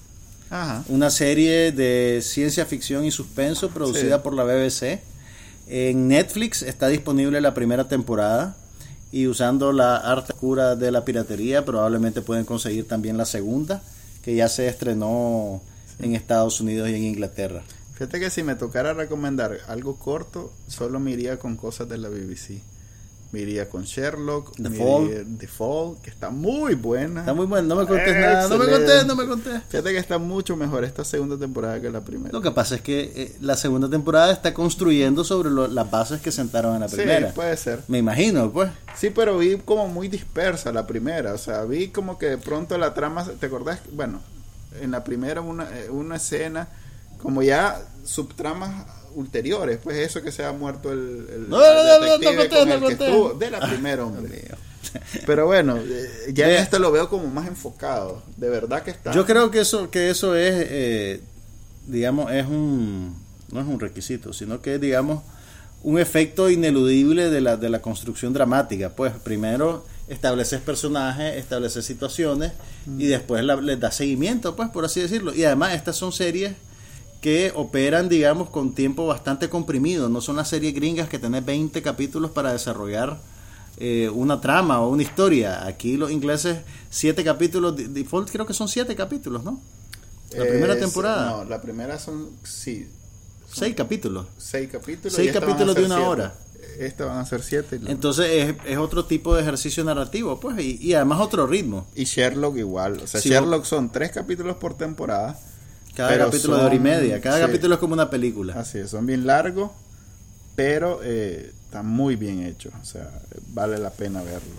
Ajá. Una serie de ciencia ficción y suspenso producida Sí. por la BBC. En Netflix está disponible la primera temporada. Y usando la arte oscura de la piratería, probablemente pueden conseguir también la segunda, que ya se estrenó en Estados Unidos y en Inglaterra. Fíjate que si me tocara recomendar algo corto, solo me iría con cosas de la BBC. Me iría con Sherlock, The Fall. The Fall, que está muy buena. Está muy bueno, no me contés nada, no me contés, no me contés. Fíjate que está mucho mejor esta segunda temporada que la primera. Lo que pasa es que eh, la segunda temporada está construyendo sobre lo- las bases que sentaron en la sí, primera. puede ser. Me imagino, pues. Sí, pero vi como muy dispersa la primera. O sea, vi como que de pronto la trama. ¿Te acordás? Bueno, en la primera una, eh, una escena, como ya subtramas ulteriores. Pues eso que se ha muerto el, el No, no, no, no, detective no con el que estuvo. De la primera, hombre. Pero bueno, eh, ya en este lo veo como más enfocado. De verdad que está. Yo creo que eso, que eso es, eh, digamos, es un, no es un requisito, sino que es, digamos, un efecto ineludible de la, de la construcción dramática. Pues primero estableces personajes, estableces situaciones y después la- les das seguimiento, pues, por así decirlo. Y además estas son series que operan, digamos, con tiempo bastante comprimido. No son las series gringas que tenés 20 capítulos para desarrollar eh, una trama o una historia. Aquí los ingleses, 7 capítulos, de- default creo que son 7 capítulos, ¿no? La primera temporada. No, la primera son. Sí, 6 capítulos. seis capítulos. Seis capítulos de una siete. hora. Esta van a ser siete. Entonces es, es otro tipo de ejercicio narrativo, pues, y, y además otro ritmo. Y Sherlock igual. O sea, Sí, Sherlock son tres capítulos por temporada. Cada Pero capítulo de hora y media. Cada sí. capítulo es como una película. Así es, son bien largos, pero eh, están muy bien hechos. O sea, vale la pena verlo.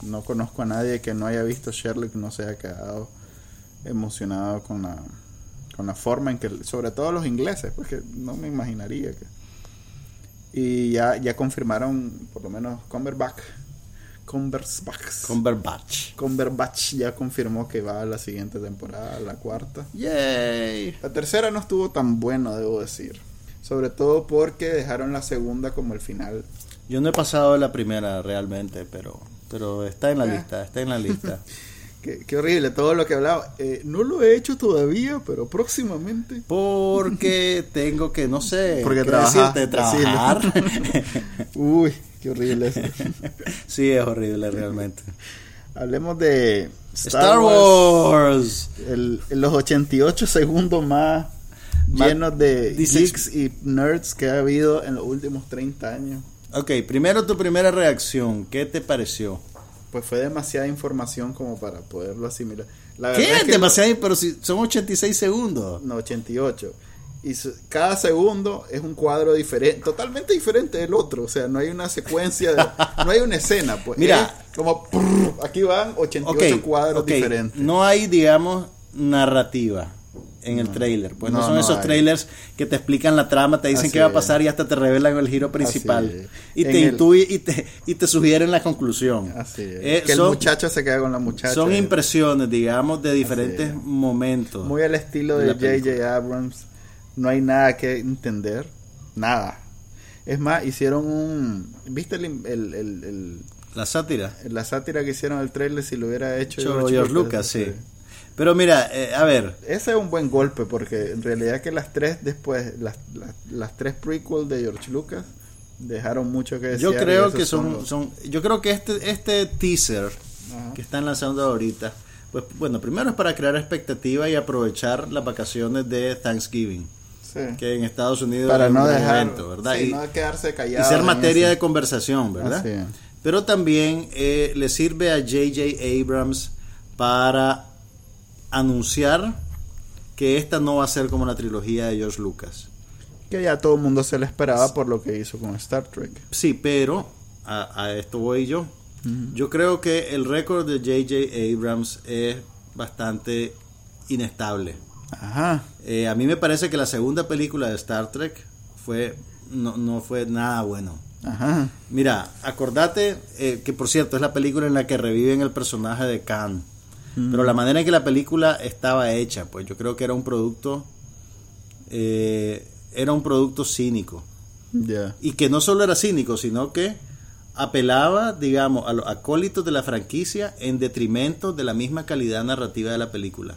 No conozco a nadie que no haya visto Sherlock y no se haya quedado emocionado con la, con la forma en que, sobre todo los ingleses, porque no me imaginaría que. Y ya, ya confirmaron, por lo menos, Cumberbatch. Cumberbatch. Cumberbatch. Cumberbatch ya confirmó que va a la siguiente temporada, la cuarta. Yay. La tercera no estuvo tan buena, debo decir. Sobre todo porque dejaron la segunda como el final Yo no he pasado la primera realmente, pero, pero está en la Ah. lista, está en la lista. Qué, qué horrible todo lo que hablaba. Eh, no lo he hecho todavía, pero próximamente. Porque tengo que, no sé, Porque ¿qué trabajar, decirte? trabajar. Uy, qué horrible esto. sí, es horrible realmente. Hablemos de Star, Wars. el- los 88 segundos más Ma- llenos de geeks y nerds que ha habido en los últimos 30 años. Ok, primero tu primera reacción, ¿qué te pareció? Pues fue demasiada información como para poderlo asimilar. La ¿Qué? es que Demasiado, pero si son 86 segundos. No, 88. Y cada segundo es un cuadro diferente, totalmente diferente del otro. O sea, no hay una secuencia, de- no hay una escena. Pues Mira. Es como prrr, aquí van 88 Ok, cuadros diferentes. No hay, digamos, narrativa en el trailer. Pues no, No, son no esos hay. trailers que te explican la trama, te dicen Así qué va a pasar y hasta te revelan el giro principal. Y te el- intuye y te, y te sugieren la conclusión. Así es. Eh, que el son, muchacho se queda con la muchacha. son Es impresiones, digamos, de diferentes es. momentos. Muy al estilo de. J.J. Abrams. No hay nada que entender. Nada. Es más, hicieron un... ¿Viste el, el, el- el- La sátira. la sátira que hicieron el trailer si lo hubiera hecho George, George Lucas, sí. Pero mira, eh, a ver, Ese es un buen golpe porque en realidad que las tres después, las, las, las tres prequels de George Lucas dejaron mucho que decir. yo creo que son, son, yo creo que este, este teaser Ajá. que están lanzando ahorita, pues bueno, primero es para crear expectativa y aprovechar las vacaciones de Thanksgiving, que en Estados Unidos Para no dejar, evento, ¿verdad? sí, y, no quedarse y callado. ser en materia eso. de conversación, ¿verdad? Así es. Pero también eh, le sirve a J.J. Abrams para anunciar que esta no va a ser como la trilogía de George Lucas. Que ya todo el mundo se le esperaba por lo que hizo con Star Trek. Sí, pero a, a esto voy yo. Yo creo que el récord de J.J. Abrams es bastante inestable. Ajá. Eh, a mí me parece que la segunda película de Star Trek fue no, no fue nada bueno. Ajá. Mira, acordate eh, que por cierto es la película en la que reviven el personaje de Khan. Pero la manera en que la película estaba hecha, pues yo creo que era un producto eh, era un producto cínico. Ya. Y que no solo era cínico, sino que apelaba, digamos, a los acólitos de la franquicia en detrimento de la misma calidad narrativa de la película.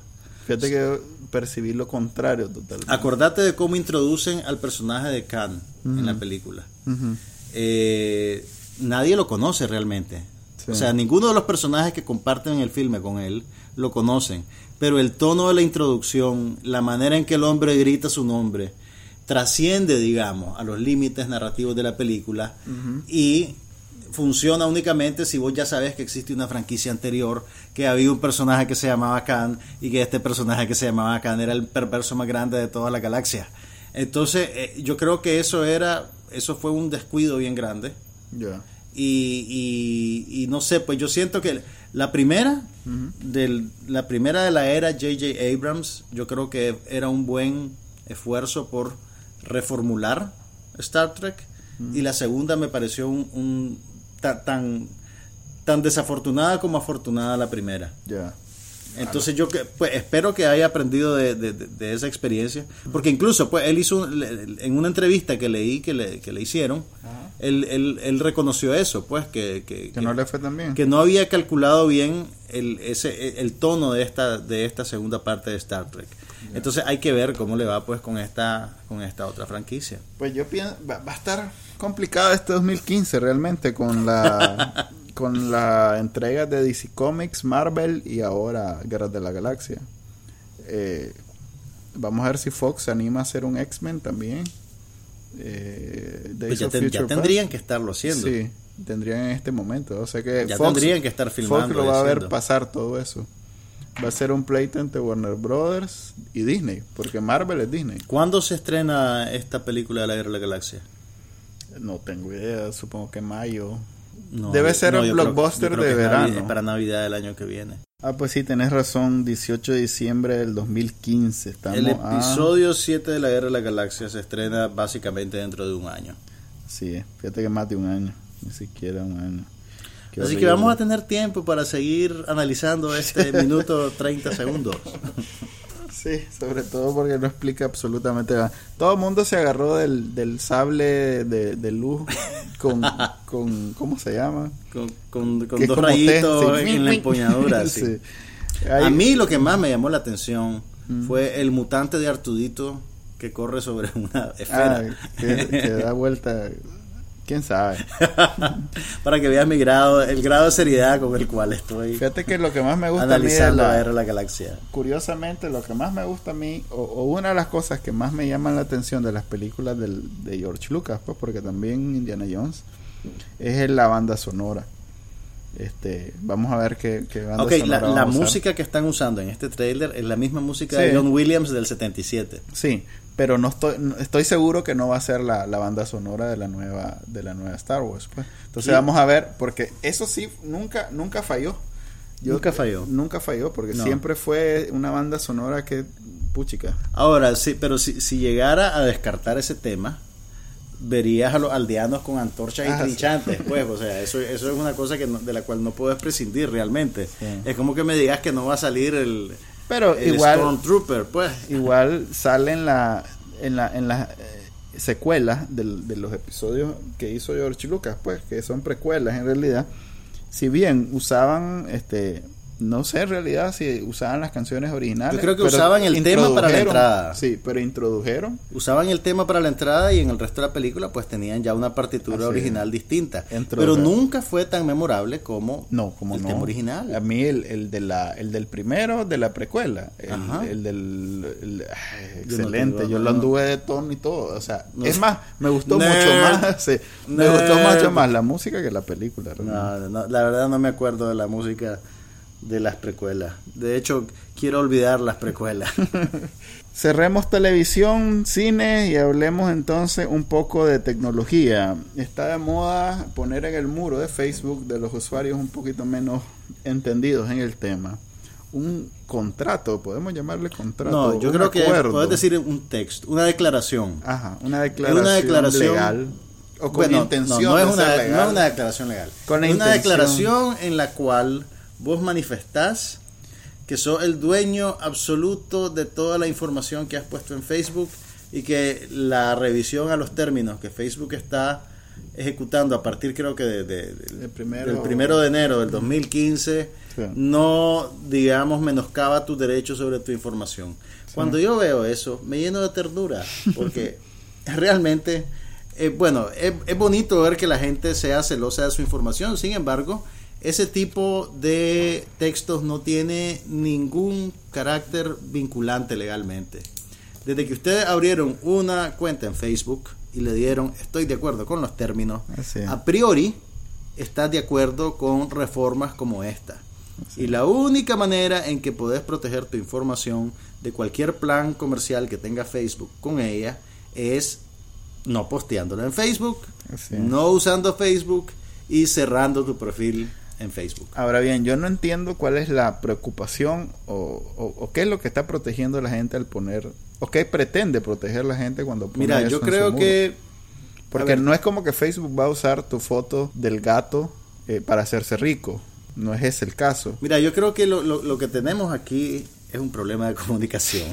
Fíjate que percibí lo contrario totalmente. Acordate de cómo introducen al personaje de Khan en la película. Eh, nadie lo conoce realmente. Sí. O sea, ninguno de los personajes que comparten el filme con él lo conocen. Pero el tono de la introducción, la manera en que el hombre grita su nombre, trasciende, digamos, a los límites narrativos de la película y funciona únicamente si vos ya sabes que existe una franquicia anterior, que había un personaje que se llamaba Khan y que este personaje que se llamaba Khan era el perverso más grande de toda la galaxia. Entonces, eh, yo creo que eso era, eso fue un descuido bien grande. Ya. Y, y- y no sé, pues yo siento que la primera, del, la primera de la era J.J. Abrams, yo creo que era un buen esfuerzo por reformular Star Trek. Y la segunda me pareció un, un- ta- tan, tan desafortunada como afortunada la primera. Ya. Entonces yo que, pues espero que haya aprendido de, de- esa experiencia, porque incluso pues él hizo un- en una entrevista que leí que le, que le hicieron, él, él- él reconoció eso, pues que, que, Que no le fue tan bien. que no había calculado bien el, ese, el tono de esta, de esta segunda parte de Star Trek. Entonces hay que ver cómo le va pues con esta, con esta otra franquicia. Pues yo pienso, va, va a estar complicado este 2015 realmente con la con la entrega de DC Comics, Marvel y ahora Guerras de la Galaxia. Eh, vamos a ver si Fox se anima a hacer un X-Men también. Eh, Pues ya, ten- tendrían que estarlo haciendo. Sí, tendrían en este momento. O sea que Ya Fox, tendrían que estar filmando Fox lo va a ver pasar todo eso. Va a ser un pleito entre Warner Brothers y Disney, porque Marvel es Disney. ¿Cuándo se estrena esta película de la Guerra de la Galaxia? No tengo idea, supongo que mayo. No, Debe ser no, creo- blockbuster creo de verano. para Navidad del año que viene. Ah, pues sí, tenés razón, 18 de diciembre del 2015. Estamos El a- episodio 7 de la Guerra de la Galaxia se estrena básicamente dentro de un año. Sí, fíjate que más de un año, ni siquiera un año. Qué Así que vamos a tener tiempo para seguir analizando este minuto 30 segundos. Sí, sobre todo porque no explica absolutamente nada. Todo el mundo se agarró del, del sable de, de luz con, con, ¿cómo se llama? Con, con, con dos rayitos sí. en la empuñadura. sí. Sí. A mí lo que más me llamó la atención fue el mutante de Artudito que corre sobre una esfera. Ah, que, que da vuelta. ¿Quién sabe? Para que veas mi grado, el grado de seriedad con el cual estoy Fíjate que lo que más me gusta a mí de analizando la- la de la galaxia. curiosamente lo que más me gusta a mí o, o una de las cosas que más me llaman la atención de las películas del, de George Lucas pues porque también Indiana Jones es la banda sonora este vamos a ver qué, qué banda Ok, la, sonora la vamos a usar. música que están usando en este trailer es la misma música Sí. de John Williams del 77. sí pero no estoy estoy seguro que no va a ser la, la banda sonora de la nueva de la nueva Star Wars pues entonces vamos a ver porque eso sí nunca nunca falló Nunca falló. nunca falló porque No. siempre fue una banda sonora que puchica Ahora, sí, pero si, si llegara a descartar ese tema, verías a los aldeanos con antorchas Ah, y sí. trinchantes, pues, o sea, eso, eso es una cosa que no- de la cual no puedes prescindir realmente. Sí. Es como que me digas que no va a salir el, pero el igual Stormtrooper, pues. igual sale en la en la en las eh, secuelas del- de los episodios que hizo George Lucas pues que son precuelas en realidad si bien usaban este no sé en realidad si usaban las canciones originales Yo creo que usaban el tema para la entrada. sí pero introdujeron Usaban el tema para la entrada y en el resto de la película pues tenían ya una partitura Así es. original distinta. Pero nunca fue tan memorable como no como el no tema original. a mí el, el de la el del primero de la precuela el, el del el- ay, Yo no excelente yo no, lo anduve de tono y todo o sea es más me gustó mucho más sí, me gustó mucho más la música que la película la verdad no me acuerdo de la música de las precuelas. De hecho, quiero olvidar las precuelas. Cerremos televisión, cine y hablemos entonces un poco de tecnología. Está de moda poner en el muro de Facebook de los usuarios un poquito menos entendidos en el tema un contrato, podemos llamarle contrato. No, yo creo que puedes decir un texto, una declaración. Ajá, una declaración, una declaración- legal o con Bueno, intención no, no de es una, ser legal. no es una declaración legal. Con la es una declaración en la cual vos manifestás que sos el dueño absoluto de toda la información que has puesto en Facebook y que la revisión a los términos que Facebook está ejecutando a partir creo que de- de- de- El primero- del primero de enero del 2015 Sí. no digamos menoscaba tus derechos sobre tu información. Cuando yo veo eso me lleno de ternura porque realmente eh, bueno es, es bonito ver que la gente sea celosa de su información. Sin embargo ese tipo de textos no tiene ningún carácter vinculante legalmente. Desde que ustedes abrieron una cuenta en Facebook y le dieron estoy de acuerdo con los términos Así a priori estás de acuerdo con reformas como esta. Y la única manera en que podés proteger tu información de cualquier plan comercial que tenga Facebook con ella es no posteándola en Facebook, no usando Facebook y cerrando tu perfil en Facebook. Ahora bien, yo no entiendo cuál es la preocupación o, o- o qué es lo que está protegiendo a la gente al poner, o qué pretende proteger la gente cuando pone Mira, eso yo en creo que Porque no es como que Facebook va a usar tu foto del gato eh, para hacerse rico. No es ese el caso. Mira, yo creo que lo, lo- lo que tenemos aquí es un problema de comunicación.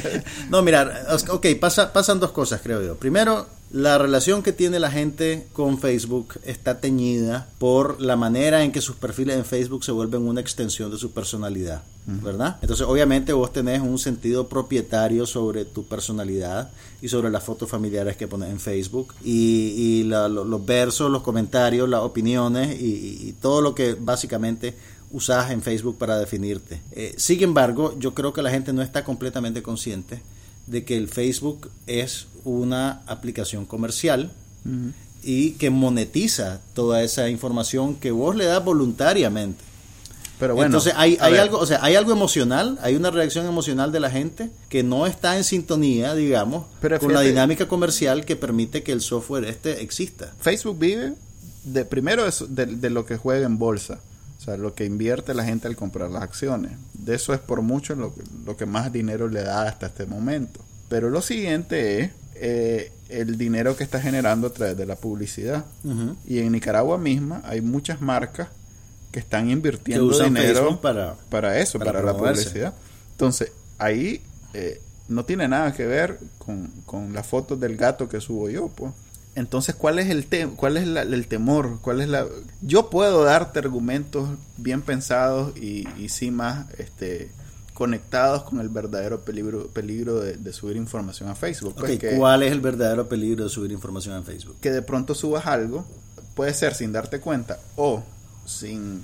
no, mira, ok, pasa, pasan dos cosas, creo yo. Primero, la relación que tiene la gente con Facebook está teñida por la manera en que sus perfiles en Facebook se vuelven una extensión de su personalidad, ¿verdad? Entonces, obviamente vos tenés un sentido propietario sobre tu personalidad y sobre las fotos familiares que pones en Facebook y, y la- lo- los versos, los comentarios, las opiniones y, y- y todo lo que básicamente usas en Facebook para definirte. Eh, sin embargo, yo creo que la gente no está completamente consciente de que el Facebook es una aplicación comercial y que monetiza toda esa información que vos le das voluntariamente. Pero bueno, Entonces hay, hay algo, o sea, hay algo emocional, hay una reacción emocional de la gente que no está en sintonía, digamos, Pero con la dinámica comercial que permite que el software este exista. Facebook vive de primero de, de- de lo que juega en bolsa. O sea, lo que invierte la gente al comprar las acciones. De eso es por mucho lo, que- lo que más dinero le da hasta este momento. Pero lo siguiente es eh, el dinero que está generando a través de la publicidad. Y en Nicaragua misma hay muchas marcas que están Que invirtiendo usan dinero para... para eso, para para, la publicidad. Entonces, ahí eh, no tiene nada que ver con, con las fotos del gato que subo yo, pues. Entonces, ¿cuál es el te cuál es el temor? ¿Cuál es la Yo puedo darte argumentos bien pensados y, y sí más este conectados con el verdadero peligro peligro de, subir información a Facebook. Pues ¿Cuál es el verdadero peligro de subir información a Facebook? Que de pronto subas algo, puede ser sin darte cuenta o sin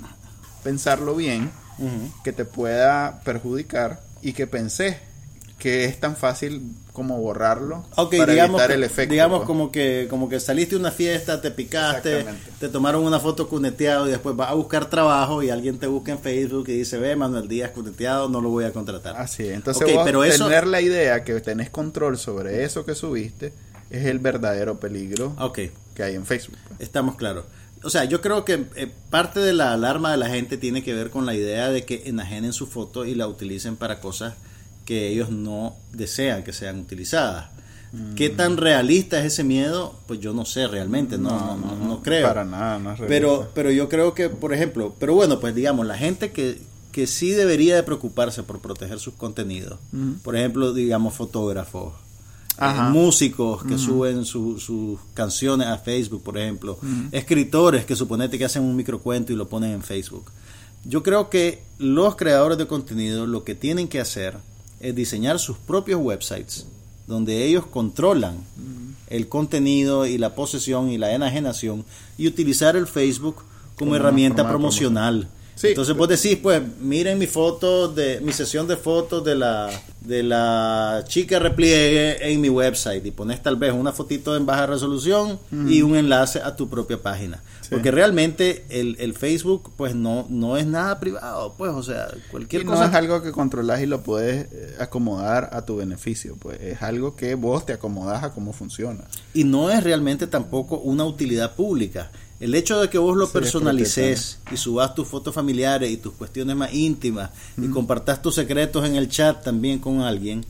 pensarlo bien, que te pueda perjudicar y que pensé que es tan fácil como borrarlo para digamos, evitar el efecto. Digamos pues. como que como que saliste de una fiesta, te picaste, te tomaron una foto cuneteado y después vas a buscar trabajo y alguien te busca en Facebook y dice, ve, Manuel Díaz cuneteado, no lo voy a contratar. Así, entonces pero tener la idea que tenés control sobre eso que subiste es el verdadero peligro que hay en Facebook. Pues. Estamos claros. O sea, yo creo que eh, parte de la alarma de la gente tiene que ver con la idea de que enajenen su foto y la utilicen para cosas que ellos no desean que sean utilizadas. ¿Qué mm. tan realista es ese miedo? Pues yo no sé realmente, no, no, no, creo. Para nada, no es pero, pero yo creo que, por ejemplo, pero bueno, pues digamos, la gente que, que sí debería de preocuparse por proteger sus contenidos, por ejemplo, digamos, fotógrafos, eh, músicos que suben sus canciones a Facebook, por ejemplo, escritores que suponete que hacen un microcuento y lo ponen en Facebook. Yo creo que los creadores de contenido lo que tienen que hacer es diseñar sus propios websites donde ellos controlan el contenido y la posesión y la enajenación y utilizar el Facebook como, herramienta promocional. Entonces vos decís, pues, miren mi foto de mi sesión de fotos de la de la chica repliegue en mi website y pones tal vez una fotito en baja resolución y un enlace a tu propia página. Porque realmente el, el, Facebook pues no, no es nada privado, pues, o sea, cualquier cosa. No es algo que controlas y lo puedes eh, acomodar a tu beneficio, pues es algo que vos te acomodas a cómo funciona. Y no es realmente tampoco una utilidad pública. El hecho de que vos lo personalices y subas tus fotos familiares y tus cuestiones más íntimas y compartas tus secretos en el chat también con alguien,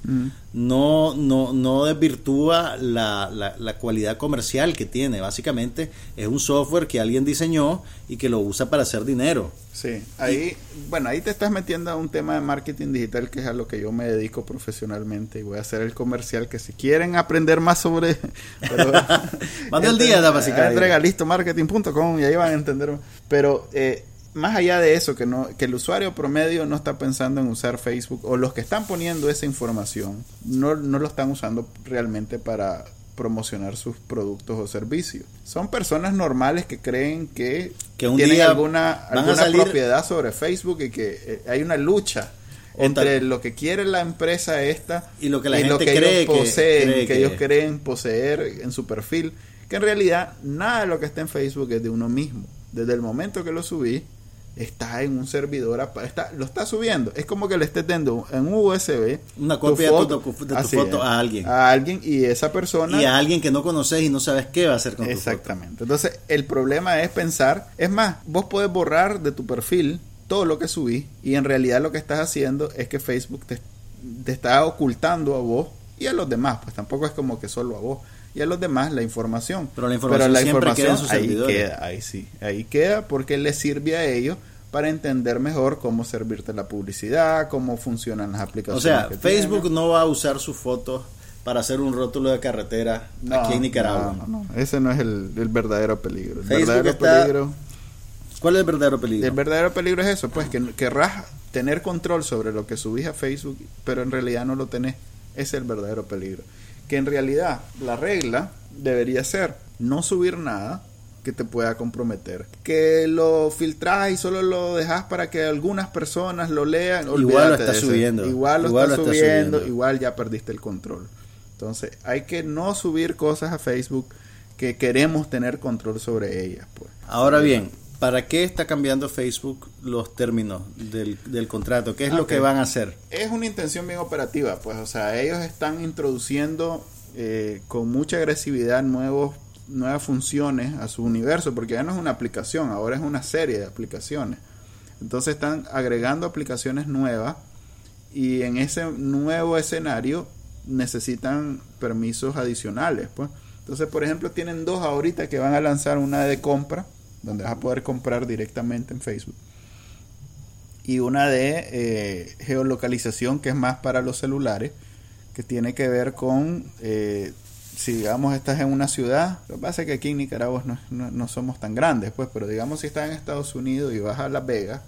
no, no, no desvirtúa la, la, cualidad comercial que tiene. Básicamente es un software que alguien diseñó y que lo usa para hacer dinero. Sí, ahí, bueno, ahí te estás metiendo a un tema de marketing digital que es a lo que yo me dedico profesionalmente y voy a hacer el comercial que si quieren aprender más sobre... Manda el día, básicamente. Entrega listo marketing.com y ahí van a entender. Pero... Eh, más allá de eso, que, no, que el usuario promedio no está pensando en usar Facebook, o los que están poniendo esa información, no, no lo están usando realmente para promocionar sus productos o servicios. Son personas normales que creen que, que un tienen alguna, alguna propiedad sobre Facebook y que eh, hay una lucha entre lo que quiere la empresa esta y lo que la gente cree, ellos poseen, que ellos creen poseer en su perfil, que en realidad nada de lo que está en Facebook es de uno mismo. Desde el momento que lo subí, está en un servidor, está, lo está subiendo. Es como que le estés dando en USB una copia de tu, foto a alguien. A alguien y esa persona. Y a alguien que no conoces y no sabes qué va a hacer con Exactamente. Entonces, el problema es pensar, es más, vos podés borrar de tu perfil todo lo que subí y en realidad lo que estás haciendo es que Facebook te, te está ocultando a vos y a los demás, pues tampoco es como que solo a vos y a los demás la información. Pero la información, queda en sus ahí queda, ahí sí, ahí queda porque les sirve a ellos para entender mejor cómo servirte la publicidad, cómo funcionan las aplicaciones. O sea, Facebook no va a usar sus fotos para hacer un rótulo de carretera aquí en Nicaragua. No, no, ese no es el, verdadero peligro. El verdadero peligro. ¿Cuál es el verdadero peligro? El verdadero peligro es eso, pues que querrás tener control sobre lo que subís a Facebook, pero en realidad no lo tenés. Ese es el verdadero peligro que en realidad la regla debería ser no subir nada que te pueda comprometer. Que lo filtras y solo lo dejas para que algunas personas lo lean. Igual lo estás subiendo. Igual lo, estás, subiendo, igual ya perdiste el control. Entonces hay que no subir cosas a Facebook que queremos tener control sobre ellas. Pues. Ahora bien, ¿Para qué está cambiando Facebook los términos del, del contrato? ¿Qué es lo que van a hacer? Es una intención bien operativa, pues, o sea, ellos están introduciendo eh, con mucha agresividad nuevos, nuevas funciones a su universo, porque ya no es una aplicación, ahora es una serie de aplicaciones. Entonces están agregando aplicaciones nuevas y en ese nuevo escenario necesitan permisos adicionales, pues. Entonces, por ejemplo, tienen dos ahorita que van a lanzar una de compra donde vas a poder comprar directamente en Facebook. Y una de eh, geolocalización, que es más para los celulares, que tiene que ver con eh, si digamos estás en una ciudad, lo que pasa es que aquí en Nicaragua no, no, no, somos tan grandes, pues, pero digamos si estás en Estados Unidos y vas a Las Vegas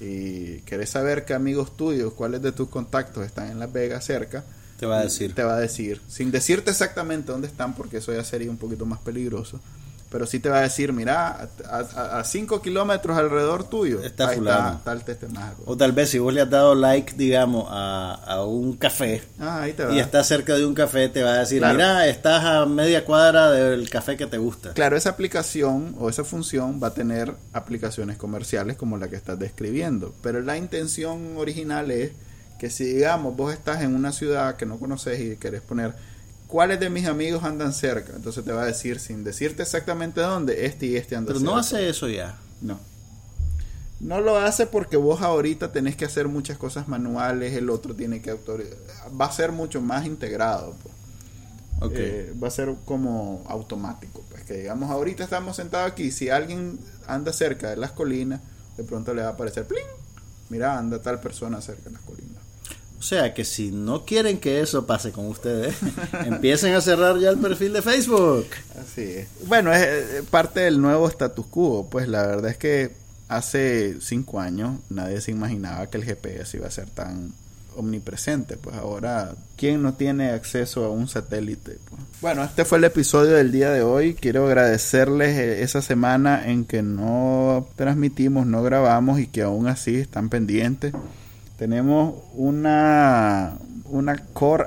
y querés saber qué amigos tuyos, cuáles de tus contactos están en Las Vegas cerca, te va a decir. Te va a decir, sin decirte exactamente dónde están, porque eso ya sería un poquito más peligroso pero sí te va a decir, mira, a 5 kilómetros alrededor tuyo está fulano. Está, está O tal vez si vos le has dado like, digamos, a, a un café ah, ahí te va. y estás cerca de un café, te va a decir, mira, estás a media cuadra del café que te gusta. Claro, esa aplicación o esa función va a tener aplicaciones comerciales como la que estás describiendo, pero la intención original es que si, digamos, vos estás en una ciudad que no conoces y querés poner ¿Cuáles de mis amigos andan cerca? Entonces te va a decir, sin decirte exactamente dónde, este y este andan cerca. Pero no hace eso ya. No. No lo hace porque vos ahorita tenés que hacer muchas cosas manuales, el otro tiene que autorizar. Va a ser mucho más integrado. Pues. Eh, va a ser como automático. Pues que digamos, ahorita estamos sentados aquí, si alguien anda cerca de las colinas, de pronto le va a aparecer, ¡pling! Mira, anda tal persona cerca de las colinas. O sea que si no quieren que eso pase con ustedes, empiecen a cerrar ya el perfil de Facebook. Así es. Bueno, es eh, parte del nuevo status quo. Pues la verdad es que hace cinco años nadie se imaginaba que el GPS iba a ser tan omnipresente. Pues ahora, ¿quién no tiene acceso a un satélite? Pues, bueno, este fue el episodio del día de hoy. Quiero agradecerles eh, esa semana en que no transmitimos, no grabamos y que aún así están pendientes tenemos una, una core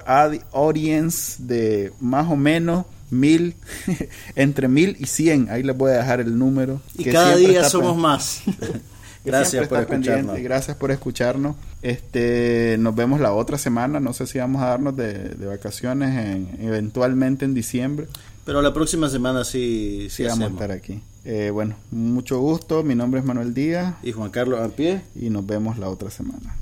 audience de más o menos mil, entre mil y cien. Ahí les voy a dejar el número. Y cada día somos más. gracias por escucharnos. Gracias por escucharnos. Este, nos vemos la otra semana. No sé si vamos a darnos de, vacaciones en, eventualmente en diciembre. Pero la próxima semana sí, sí, vamos a estar aquí. Eh, bueno, mucho gusto. Mi nombre es Manuel Díaz. Y Juan Carlos Arpie. Y nos vemos la otra semana.